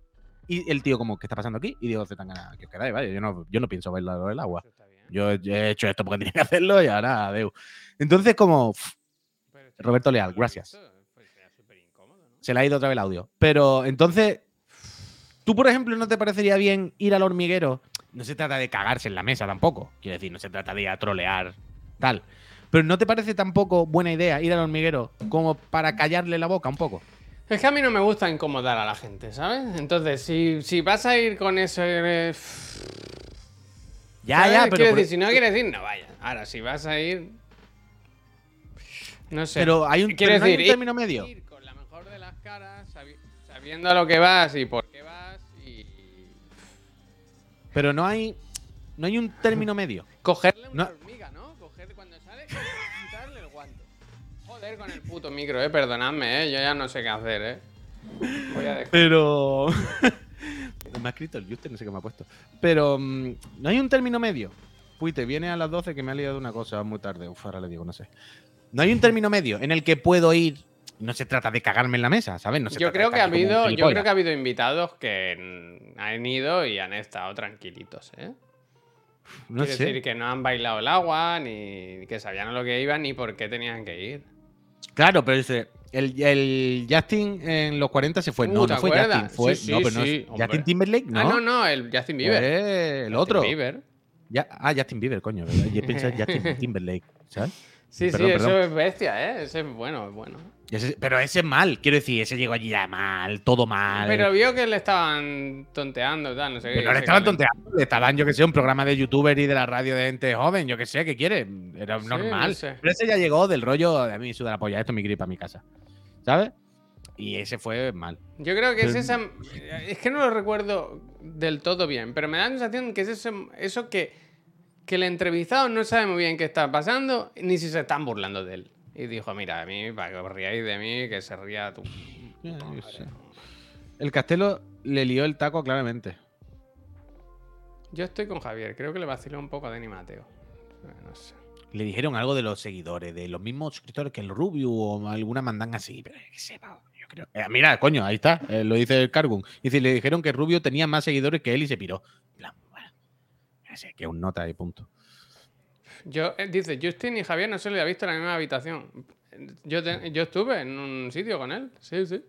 Y el tío como, ¿qué está pasando aquí? Y digo, Zetangana, que os quedáis, vaya, yo no, yo no pienso bailar el agua. Yo he hecho esto porque tenía que hacerlo y ahora, adeu. Entonces, como, Roberto Leal, gracias. Pues, se le ha ido otra vez el audio. Pero entonces, ¿tú, por ejemplo, no te parecería bien ir al hormiguero no se trata de cagarse en la mesa tampoco. Quiero decir, no se trata de ir a trolear tal. Pero ¿no te parece tampoco buena idea ir al hormiguero como para callarle la boca un poco? Es que a mí no me gusta incomodar a la gente, ¿sabes? Entonces, si, si vas a ir con ese... Ya, ya, pero... decir, si no quieres ir, no vayas. Ahora, si vas a ir... No sé. Pero hay un, Quiero decir, hay un término medio. Ir con la mejor de las caras, sabiendo a lo que vas y por. Pero no hay... No hay un término medio. Cogerle una hormiga, ¿no? Coger cuando sale y quitarle el guante. Joder con el puto micro, eh. Perdonadme, eh. Yo ya no sé qué hacer, eh. Voy a dejar. Pero. me ha escrito el Juster, no sé qué me ha puesto. Pero mm, no hay un término medio. Uy, te viene a las 12 que me ha liado una cosa muy tarde. Uf, ahora le digo, no sé. No hay un término medio en el que puedo ir. No se trata de cagarme en la mesa, ¿sabes? No se yo trata creo de que ha habido, yo creo que ha habido invitados que han ido y han estado tranquilitos, ¿eh? No Quiero sé. decir que no han bailado el agua, ni que sabían a lo que iban, ni por qué tenían que ir. Claro, pero ese, el, el Justin en los 40 se fue. Uh, no, ¿te no fue acuerdas? Justin. Fue, Sí, no, pero no sí. Justin Timberlake, ¿no? Ah, no, no, el Justin Bieber. Fue el Justin otro. Bieber. Ya- ah, Justin Bieber, coño. ¿verdad? Yo pensé Justin Timberlake, ¿sabes? Sí, Perdón, sí, perdón. eso es bestia, ¿eh? Ese es bueno, es bueno. Ese- pero ese es mal, quiero decir, ese llegó allí ya mal, todo mal. Pero vio que le estaban tonteando tal, no sé qué. Pero no le estaban tonteando, le estaban, yo que sé, un programa de youtuber y de la radio de gente joven, yo que sé, ¿qué quiere? Era Sí, normal. no sé. Pero ese ya llegó del rollo de a mí, suda la polla, esto me ir para mi casa. ¿Sabes? Y ese fue mal. Yo creo que es esa. Es que no lo recuerdo del todo bien, pero me da la sensación que es eso, eso que, que el entrevistado no sabe muy bien qué está pasando, ni si se están burlando de él. Y dijo: Mira, a mí, para que os riáis de mí, que se ría tú. El Castelo le lió el taco claramente. Yo estoy con Javier, creo que le vaciló un poco a Dani Mateo. No sé. Le dijeron algo de los seguidores, de los mismos suscriptores que el Rubio o alguna mandan así, pero que sepa, yo creo. Eh, mira, coño, ahí está, eh, lo dice el Cargun. Dice, le dijeron que Rubio tenía más seguidores que él y se piró. En plan, sé, que un nota y punto. Yo, eh, dice, Justin y Javier no se le ha visto en la misma habitación. Yo, te- yo estuve en un sitio con él, sí, sí.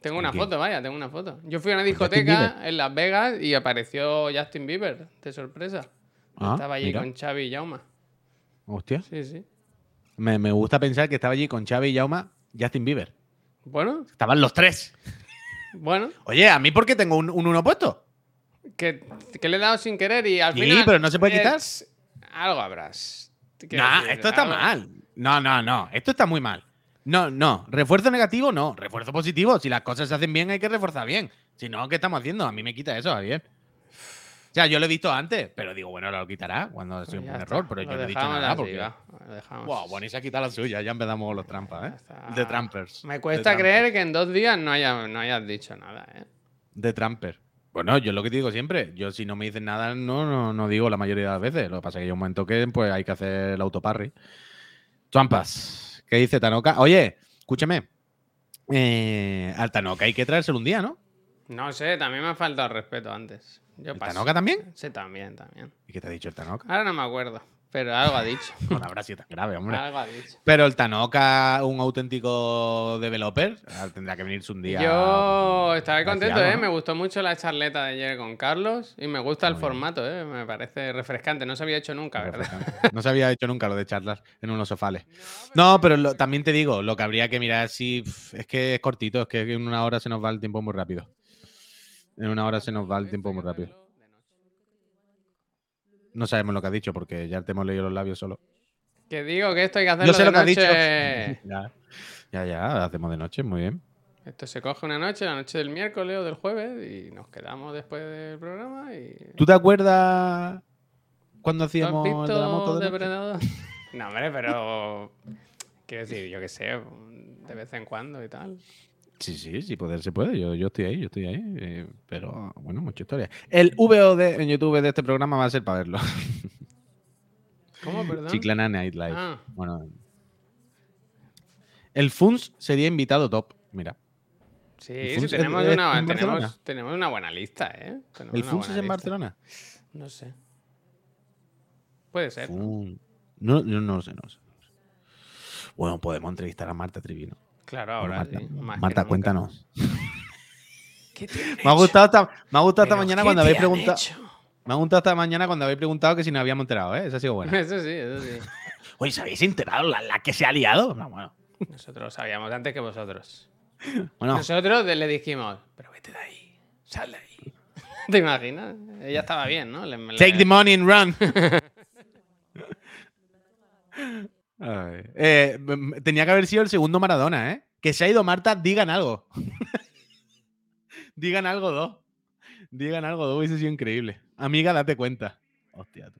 Tengo una foto, vaya, tengo una foto. Yo fui a una Justin discoteca en Las Vegas y apareció Justin Bieber, de sorpresa. Ah, Estaba allí mira. con Xavi y Jauma. Hostia. Sí, sí. Me, me gusta pensar que estaba allí con Xavi y Jauma, Justin Bieber. Bueno, Estaban los tres. bueno, Oye, ¿a mí por qué tengo un, un uno puesto? Que, que le he dado sin querer y al Sí, final... pero no se puede quitar. es- Algo habrás. No, decir, esto está algo- mal. No, no, no. Esto está muy mal. No, no. Refuerzo negativo, no. Refuerzo positivo. Si las cosas se hacen bien, hay que reforzar bien. Si no, ¿qué estamos haciendo? A mí me quita eso, Javier. O sea, yo lo he visto antes, pero digo, bueno, lo quitará cuando ha Pues un está, error. Pero lo yo no he dicho nada porque. va, lo dejamos. Wow, bueno, y se ha quitado la suya. Ya empezamos los trampas, ¿eh? De trampers. Me cuesta creer que en dos días no, haya, no hayas dicho nada, ¿eh? De tramper. Bueno, yo es lo que te digo siempre. Yo, si no me dicen nada, no, no, no digo la mayoría de las veces. Lo que pasa es que hay un momento que pues, hay que hacer el autoparry. Trampas. ¿Qué dice Tanoka? Oye, escúchame. Eh, al Tanoka hay que traérselo un día, ¿no? No sé, también me ha faltado respeto antes. Yo ¿El paso. Tanoka también? Sí, también, también. ¿Y qué te ha dicho el Tanoka? Ahora no me acuerdo, pero algo ha dicho. No habrá sido tan grave, hombre. algo ha dicho. Pero el Tanoka, un auténtico developer, ah, tendrá que venirse un día. Yo estaba Gracias, contento, ¿eh? ¿no? Me gustó mucho la charleta de ayer con Carlos y me gusta el bien. formato, ¿eh? Me parece refrescante. No se había hecho nunca, ¿verdad? No se había hecho nunca lo de charlar en unos sofales. No, pero lo- también te digo, lo que habría que mirar si es que es cortito, es que en una hora se nos va el tiempo muy rápido. En una hora se nos va el tiempo muy rápido. No sabemos lo que has dicho porque ya te hemos leído los labios solo. Que digo que esto hay que hacerlo Yo sé de lo que has noche. dicho. Ya, ya, ya, hacemos de noche, muy bien. Esto se coge una noche, la noche del miércoles o del jueves y nos quedamos después del programa y... ¿Tú te acuerdas cuando ¿Tú has hacíamos el de la moto de? Depredador? No, hombre, pero... Quiero decir, yo qué sé, de vez en cuando y tal. Sí, sí, sí, poder se puede. Yo, yo estoy ahí, yo estoy ahí. eh, pero bueno, mucha historia. El VOD en YouTube de este programa va a ser para verlo. ¿Cómo, perdón? Chiclana Night Live. Ah. Bueno. El FUNS sería invitado top. Mira. Sí, ¿El sí, Funs es- tenemos, es una, tenemos, tenemos una buena lista, ¿eh? Tenemos ¿El FUNS es en lista. Barcelona? No sé. Puede ser. ¿no? Fun- No, yo no lo sé, no lo sé. Bueno, podemos entrevistar a Marta Trivino. Claro, ahora Marta, sí, más que Marta, nunca. cuéntanos. ¿Qué te han Me ha gustado esta, me ha gustado esta ¿Pero mañana cuando habéis preguntado. Me ha gustado esta mañana cuando habéis preguntado que si nos habíamos enterado, ¿eh? Eso ha sido bueno. Eso sí, eso sí. Oye, ¿se habéis enterado la, que se ha liado? No, bueno. Nosotros lo sabíamos antes que vosotros. Bueno. Nosotros le dijimos, pero vete de ahí, sal de ahí. ¿Te imaginas? Ella estaba bien, ¿no? Take the money and run. Eh, tenía que haber sido el segundo Maradona, ¿eh? Que se ha ido Marta, digan algo. digan algo, dos. Digan algo, dos, hubiese sido increíble. Amiga, date cuenta. Hostia.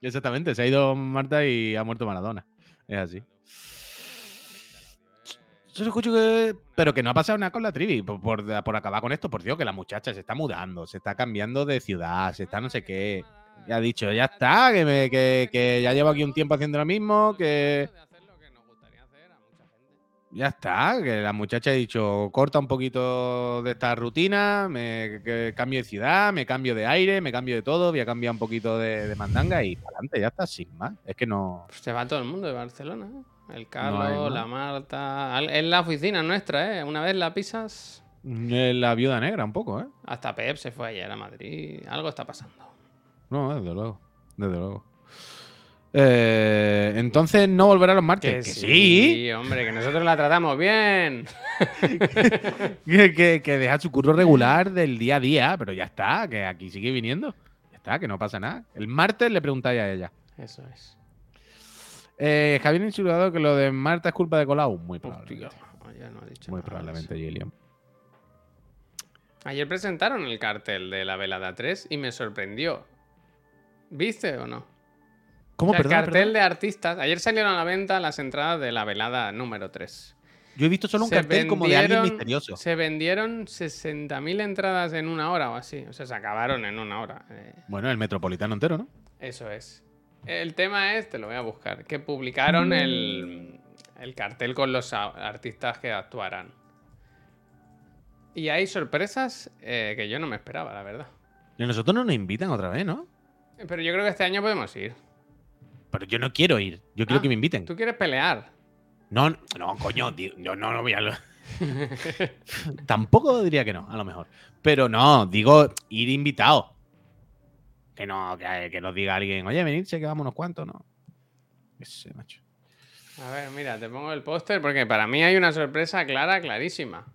Exactamente, se ha ido Marta y ha muerto Maradona. Es así. Yo escucho que. Pero que no ha pasado nada con la trivi. Por, acabar con esto, por Dios, que la muchacha se está mudando, se está cambiando de ciudad, se está no sé qué. Ya ha dicho, ya está, que, que ya llevo aquí un tiempo haciendo lo mismo, que ya está, que la muchacha ha dicho, corta un poquito de esta rutina, me cambio de ciudad, me cambio de aire, me cambio de todo, voy a cambiar un poquito de, mandanga y para adelante, ya está, sin más. Es que no... Pues se va todo el mundo de Barcelona, ¿eh? El Carlos, la Marta... Es la oficina nuestra, ¿eh? Una vez la pisas... La viuda negra, un poco, ¿eh? Hasta Pep se fue ayer a Madrid. Algo está pasando. No, desde luego, desde luego. Eh, entonces no volverá los martes. Que, sí. hombre, que nosotros la tratamos bien. que, que, deja su curro regular del día a día, pero ya está, que aquí sigue viniendo. Ya está, que no pasa nada. El martes le preguntáis a ella. Eso es. Eh, Javier insinuado que lo de Marta es culpa de Colau. Muy probablemente. Muy probablemente, Gillian. Ayer presentaron el cartel de la velada 3 y me sorprendió. ¿Viste o no? ¿Cómo, el cartel de artistas. Ayer salieron a la venta las entradas de la velada número 3. Yo he visto solo un cartel como de alguien misterioso. Se vendieron 60.000 entradas en una hora o así. O sea, se acabaron en una hora. Eh. Bueno, el metropolitano entero, ¿no? Eso es. El tema es, te lo voy a buscar, que publicaron el, cartel con los artistas que actuarán. Y hay sorpresas eh, que yo no me esperaba, la verdad. Y nosotros no nos invitan otra vez, ¿no? Pero yo creo que este año podemos ir. Pero yo no quiero ir. Yo quiero ah, que me inviten. ¿Tú quieres pelear? No, no, coño, yo no, no voy a. Tampoco diría que no, a lo mejor. Pero no, digo ir invitado. Que no, que, nos diga alguien, oye, venirse, que vamos unos cuantos, ¿no? Ese macho. A ver, mira, te pongo el póster porque para mí hay una sorpresa clara, clarísima.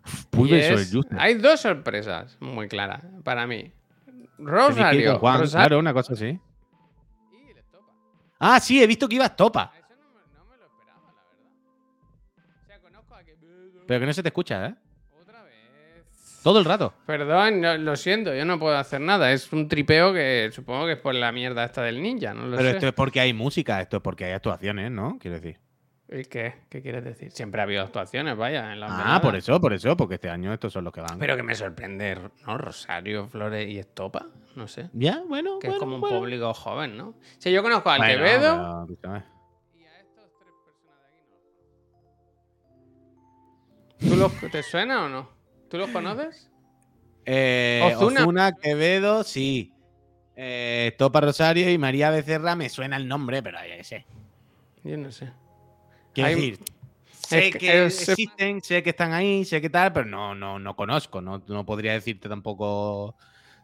hay dos sorpresas muy claras para mí. Rosario. Claro, una cosa así. Ah, sí, he visto que ibas topa. Eso no me, lo esperaba, la verdad. O sea, conozco a que... Pero que no se te escucha, ¿eh? Otra vez. Todo el rato. Perdón, lo siento, yo no puedo hacer nada. Es un tripeo que supongo que es por la mierda esta del ninja, no lo Pero esto es porque hay música, esto es porque hay actuaciones, ¿no? Quiero decir. ¿Y qué? ¿Qué quieres decir? Siempre ha habido actuaciones, vaya. En la ah, por eso, por eso, porque este año estos son los que van. Pero que me sorprende, ¿no? Rosario, Flores y Estopa, no sé. Ya, bueno. Que es como un público joven, ¿no? Si yo conozco a Alquevedo. y a estos tres personas de aquí no. ¿Tú los, ¿Te suena o no? ¿Tú los conoces? Eh, Ozuna. Quevedo, sí. Eh, Estopa Rosario y María Becerra me suena el nombre, pero ya sé. Yo no sé. Quiero decir, sé que, existen, sé que están ahí, sé que tal, pero no, no, no conozco, no, no podría decirte tampoco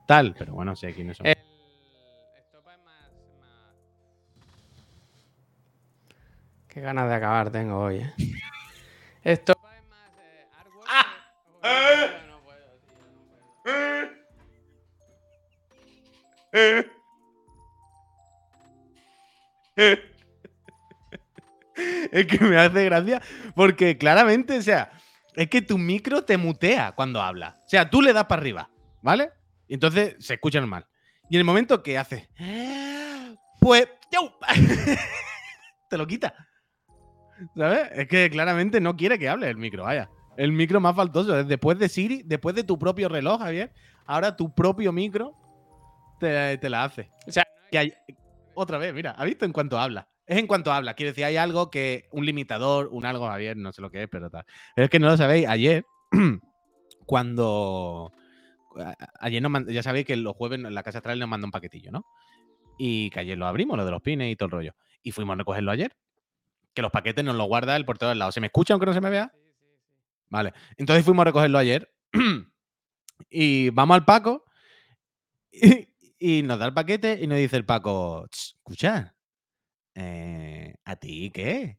tal, pero bueno, sé quiénes son. Qué ganas de acabar tengo hoy, ¿eh? Esto es más eh, ¡Ah! No puedo, tío, ¿Eh? ¿Eh? Es que me hace gracia porque claramente, o sea, es que tu micro te mutea cuando habla. O sea, tú le das para arriba, ¿vale? Y entonces se escucha normal. Y en el momento que hace, pues, te lo quita. ¿Sabes? Es que claramente no quiere que hable el micro, vaya. El micro más faltoso. Después de Siri, después de tu propio reloj, Javier, ahora tu propio micro te, te la hace. O sea, que hay, otra vez, mira, ¿ha visto en cuanto habla? Es en cuanto habla. Quiero decir, hay algo que. Un limitador, un algo, Javier, no sé lo que es, pero tal. Pero es que no lo sabéis. Ayer, cuando. Ayer nos ya sabéis que los jueves la Casa Astral nos manda un paquetillo, ¿no? Y que ayer lo abrimos, lo de los pines y todo el rollo. Y fuimos a recogerlo ayer. Que los paquetes nos los guarda el portero al lado. ¿Se me escucha aunque no se me vea? Vale. Entonces fuimos a recogerlo ayer. y vamos al Paco. y nos da el paquete y nos dice el Paco, escucha, eh, ¿a ti qué?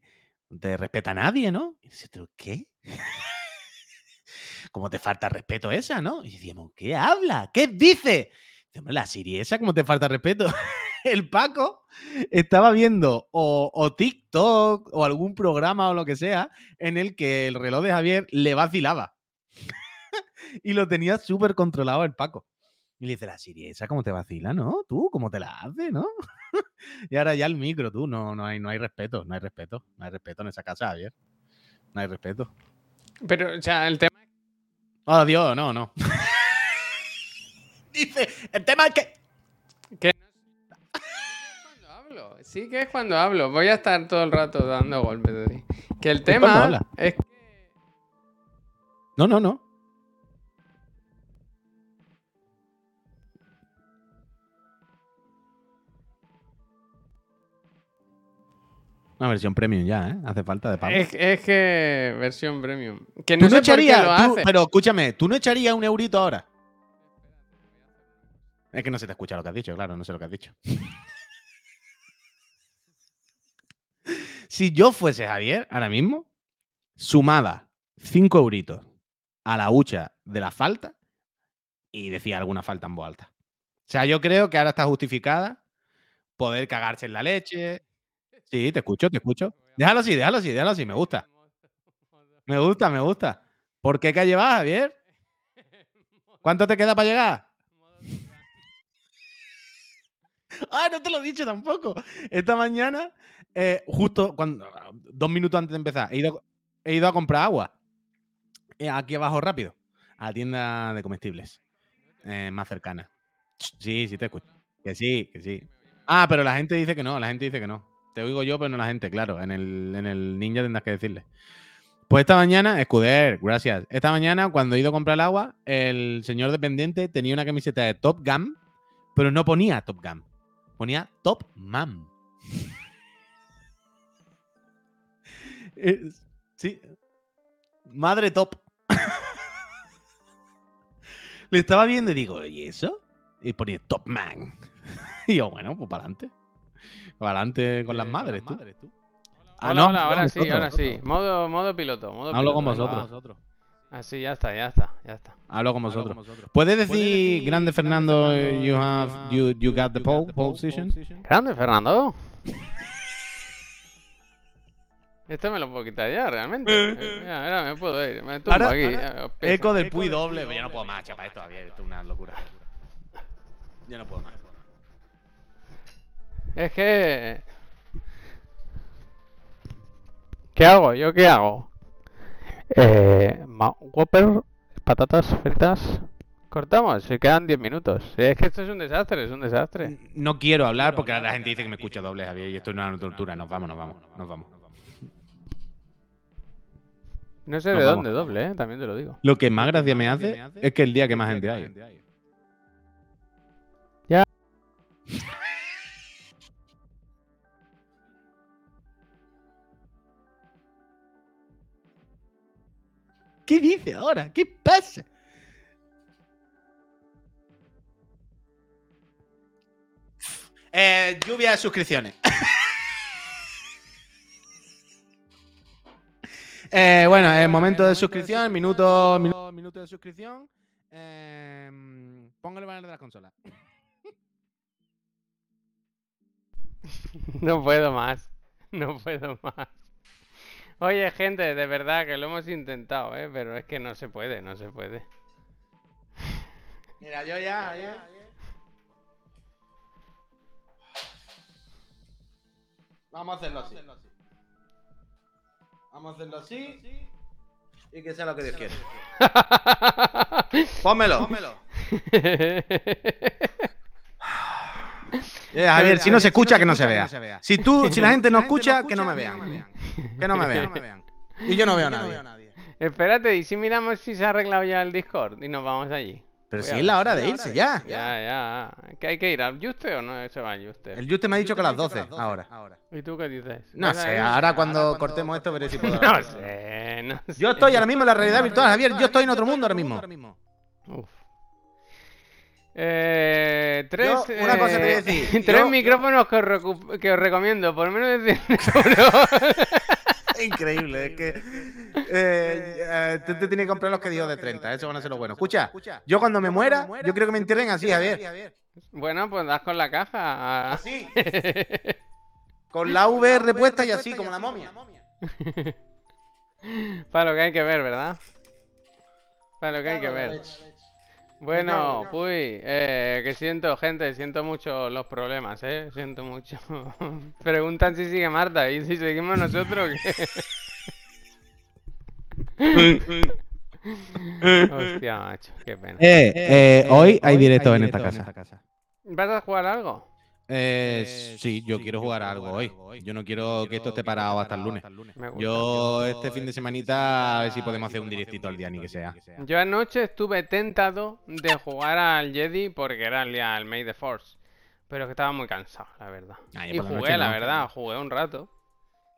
Te respeta nadie, ¿no? Y dice, ¿qué? ¿Cómo te falta respeto esa, no? Y decíamos, ¿qué habla? ¿Qué dice? la Siri esa, ¿cómo te falta respeto? el Paco estaba viendo o, TikTok o algún programa o lo que sea en el que el reloj de Javier le vacilaba. y lo tenía súper controlado el Paco. Y le dice, la Siri, esa cómo te vacila, ¿no? Tú, ¿cómo te la hace, no? y ahora ya el micro, tú, no, no, hay, no hay respeto, no hay respeto, no hay respeto en esa casa, Javier. No hay respeto. Pero, o sea, el tema... Oh, Dios, no, no. dice, el tema es que... Que cuando hablo, sí que es cuando hablo. Voy a estar todo el rato dando golpes de ti. Que el tema es que... No, no, no. Una versión premium ya, ¿eh? Hace falta de pago. Es, que versión premium. Que no, ¿Tú no Pero escúchame, ¿tú no echarías un eurito ahora? Es que no se te escucha lo que has dicho, claro, no sé lo que has dicho. si yo fuese Javier, ahora mismo, sumada 5 euritos a la hucha de la falta y decía alguna falta en voz alta. O sea, yo creo que ahora está justificada poder cagarse en la leche, Sí, te escucho, te escucho. Déjalo así, déjalo así, déjalo así, me gusta. Me gusta, me gusta. ¿Por qué calle vas, Javier? ¿Cuánto te queda para llegar? ah, no te lo he dicho tampoco. Esta mañana, eh, justo cuando, dos minutos antes de empezar, he ido, he ido a comprar agua. Eh, aquí abajo rápido, a la tienda de comestibles eh, más cercana. Sí, sí te escucho. Que sí, que sí. Ah, pero la gente dice que no, la gente dice que no. Te oigo yo, pero no la gente, claro. En el, en el ninja tendrás que decirle. Pues esta mañana, Escuder, gracias. Esta mañana, cuando he ido a comprar el agua, el señor dependiente tenía una camiseta de Top Gun, pero no ponía Top Gun. Ponía Top Man. sí. Madre top. Le estaba viendo y digo, ¿y eso? Y ponía Top Man. y yo, bueno, pues para adelante. Adelante con las madres, tú. Ah, no, ahora sí, ahora sí. Modo, modo piloto. Modo Hablo con vosotros. Así, ya está, ya está, ya está. Hablo con vosotros. ¿Puedes decir, grande Fernando, you have, you, you got the pole, position? Grande Fernando. Esto me lo puedo quitar ya, realmente. Mira, ahora me puedo ir. Me tumbo aquí. eco del Puy doble. Ya no puedo más, chapa. Esto todavía esto es una locura. Ya no puedo más. Es que... ¿Qué hago? ¿Yo qué hago? Eh, Whopper, patatas fritas. Cortamos, se quedan 10 minutos. Es que esto es un desastre, es un desastre. No quiero hablar porque la gente dice que me escucha doble, Javier, y esto no es una tortura. Nos vamos, nos vamos, nos vamos. No sé de dónde doble, ¿eh? también te lo digo. Lo que más gracia me hace es que el día que más gente hay. Ya. ¿Qué dice ahora? ¿Qué pasa? Eh, lluvia de suscripciones. eh, bueno, el momento de suscripción, minuto, minuto, de suscripción. Eh, pongo el banner de la consola. No puedo más. No puedo más. Oye, gente, de verdad que lo hemos intentado, ¿eh? Pero es que no se puede, no se puede. Mira, yo ya, Vamos a hacerlo así. Vamos a hacerlo así. Y que sea lo que Dios quiera. Pónmelo. Pónmelo. Eh, a ver, si no se escucha, que no se vea. Si tú, si la gente no escucha, que no me vean. Que no me vean. Y yo no veo a nadie. Espérate, y si miramos si se ha arreglado ya el Discord y nos vamos allí. Pero si es la hora de irse ya. Ya, ya. ¿Que hay que ir al Juste o no se va al Juste? El Juste me ha dicho que a las 12, ahora. ¿Y tú qué dices? No sé, ahora cuando cortemos esto veré si puedo. No sé, no sé. Yo estoy ahora mismo en la realidad virtual, Javier. Yo estoy en otro mundo ahora mismo. Uf. Eh, tres, una cosa te voy a decir. tres micrófonos que os, que os, recomiendo, por menos de 100 Increíble, es que eh, eh, tú te tienes que comprar los que digo de 30, eso van a ser los buenos. Escucha, yo cuando me muera, yo quiero que me entierren así, a ver. Bueno, pues das con la caja. Así. con la VR puesta y así, como la momia. Para lo que hay que ver, ¿verdad? Para lo que hay que ver. Bueno, uy, eh, que siento, gente, siento mucho los problemas, ¿eh? Siento mucho. Preguntan si sigue Marta y si seguimos nosotros. Hostia, macho, qué pena. Eh, eh, hoy hay directo en esta casa. ¿Vas a jugar algo? Eh, eh, sí, yo quiero jugar algo hoy. Yo no quiero que esto esté parado hasta el lunes. Yo este fin de semanita a ver si podemos hacer un directito al día ni que sea. Yo anoche estuve tentado de jugar al Jedi porque era el día del May the Force. Pero que estaba muy cansado, la verdad. Ah, y jugué, la verdad, jugué un rato.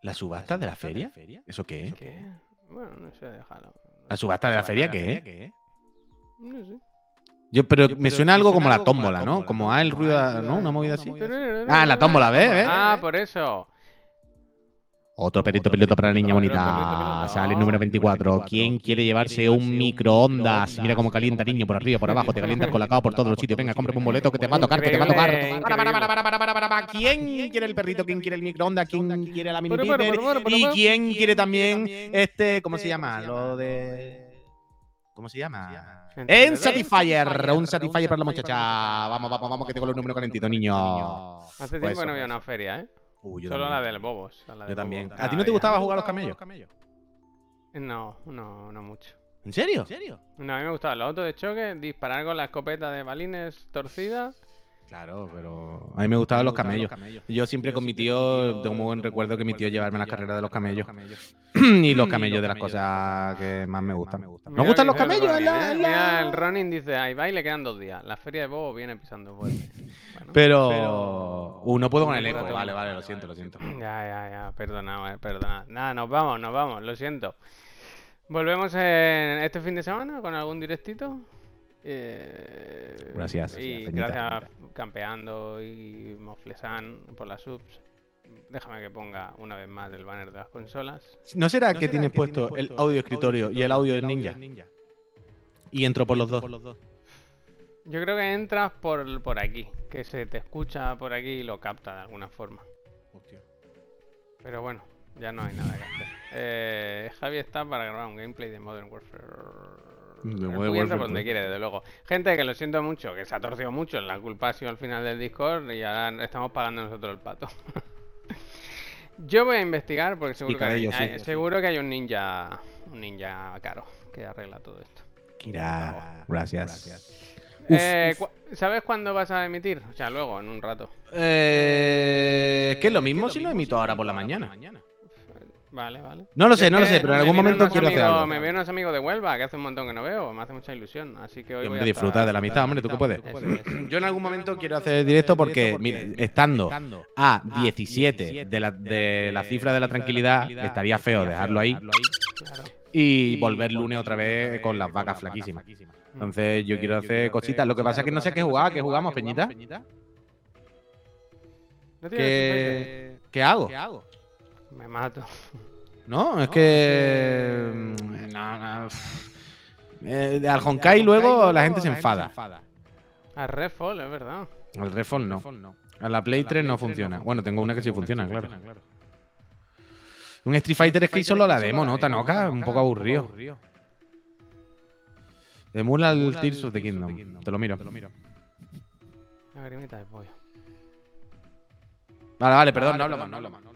¿La subasta de la feria? ¿Eso qué Bueno, no sé, déjalo. ¿La subasta de la feria qué No sé. Yo, pero, me suena algo como la tómbola, ¿no? Como ah, el ruido, ¿no? Una movida así. Ah, la tómbola, ¿ves? Ah, por eso. Otro perito piloto para la niña bonita. Sale el número 24. ¿Quién quiere llevarse un microondas? Mira cómo calienta, niño, por arriba, por abajo. Te calientas con la cava por todos los sitios. Venga, compre un boleto que te va a tocar, que te va a tocar. Para, para, para, para, para, para, para. ¿Quién quiere el perrito? ¿Quién quiere el microondas? ¿Quién quiere la mini ¿Y quién quiere también este, ¿cómo se llama? Lo de... ¿Cómo se llama? En Satisfyer, un Satisfyer para la muchacha. Vamos, vamos, vamos, que tengo los números calentitos, niño. Hace tiempo no había una feria, ¿eh? Solo la del Bobos. yo también. ¿A ti no te gustaba jugar a los camellos? No, no, no mucho. ¿En serio? ¿En serio? No, a mí me gustaba los autos de choque, disparar con la escopeta de balines torcidas Claro, pero a mí me gustaban los camellos. Yo siempre con mi tío tengo muy buen recuerdo que mi tío llevarme a las carreras de los camellos. y los camellos de las cosas que más me gustan. ¿Me gustan los camellos? Mira, el running dice, ahí va y le quedan dos días. La feria de Bobo viene pisando fuerte. pero... Uh, no puedo con el eco. Vale, vale, lo siento, lo siento. Ya, ya, ya. Perdona, perdona. Nada, nos vamos, nos vamos. Lo siento. Volvemos en este fin de semana con algún directito. Eh, gracias. Y gracias Campeando y Moflesan por las subs. Déjame que ponga una vez más el banner de las consolas. ¿No será que tienes puesto el audio escritorio y el audio de Ninja? Y entro por los dos. Yo creo que entras por, por aquí, que se te escucha por aquí y lo capta de alguna forma. Pero bueno, ya no hay nada que hacer. Eh, Javi está para grabar un gameplay de Modern Warfare por donde quiere, desde luego. Gente, que lo siento mucho, que se ha torcido mucho. La culpa ha sido al final del Discord y ahora estamos pagando nosotros el pato. Yo voy a investigar porque seguro, que, hay, seguro que hay un ninja un ninja caro que arregla todo esto. Kira, gracias. Eh, ¿Sabes cuándo vas a emitir? O sea, luego, en un rato. Eh, que es lo mismo si lo emito ahora por la mañana. Vale, vale. No lo sé, no lo sé, pero en algún momento quiero hacer algo. Me veo unos amigos de Huelva, que hace un montón que no veo, me hace mucha ilusión, así que hoy voy a disfrutar de la amistad, hombre, ¿tú qué puedes? Yo en algún momento quiero hacer directo porque, mire, estando a 17 de la, de la cifra de la tranquilidad, estaría feo dejarlo ahí y volver lunes otra vez con las vacas flaquísimas. Entonces yo quiero hacer cositas. Lo que pasa es que no sé qué jugar, ¿qué jugamos, Peñita? ¿Qué, ¿Qué hago? Me mato. No, es que. Mm, no, no. Eh, al Honkai luego la gente se enfada. Al Redfall, es verdad. Al Redfall no. A la Play 3 no funciona. Bueno, tengo una que sí funciona, claro. Un Street Fighter es que solo la demo, ¿no? Tanoka, un poco aburrido. Emula el Tears of the Kingdom. Te lo miro. Lagrimita de pollo. Vale, vale, perdón, no hablo más, no hablo más.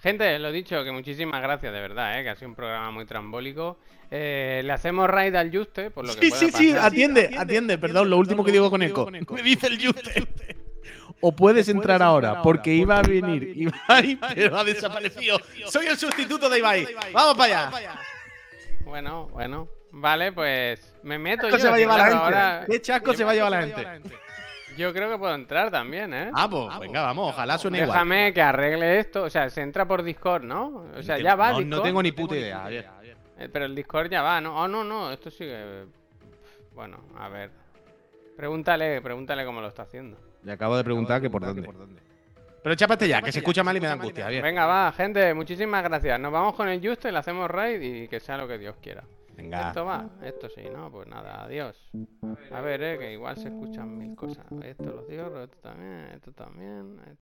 Gente, lo dicho, que muchísimas gracias, de verdad, ¿eh? que ha sido un programa muy trambólico. Eh, le hacemos raid al Juste, por lo que Sí, sí, sí, atiende, atiende, perdón, lo último que digo con eco. Me dice el Juste. O puedes entrar ahora, porque iba a venir Ibai, pero ha desaparecido. Soy el sustituto de Ibai. Vamos para allá. Bueno, bueno. Vale, pues me meto yo. se va a llevar la gente? ¿Qué chasco se va a llevar la gente? Yo creo que puedo entrar también, ¿eh? Ah, pues, ah, venga, vamos, ojalá suene igual. Déjame que arregle esto. O sea, se entra por Discord, ¿no? O sea, ya va. No, no tengo ni puta idea. A ver. Eh, pero el Discord ya va, ¿no? Oh, no, no, esto sigue. Bueno, a ver. Pregúntale, pregúntale cómo lo está haciendo. Le acabo de preguntar que por dónde. Pero chápate ya, que se escucha mal y me da angustia. Venga, va, gente, muchísimas gracias. Nos vamos con el Juste, le hacemos raid y que sea lo que Dios quiera. Esto va, esto sí, ¿no? Pues nada, adiós. A ver, eh, que igual se escuchan mil cosas. Esto lo cierro, esto también, esto también.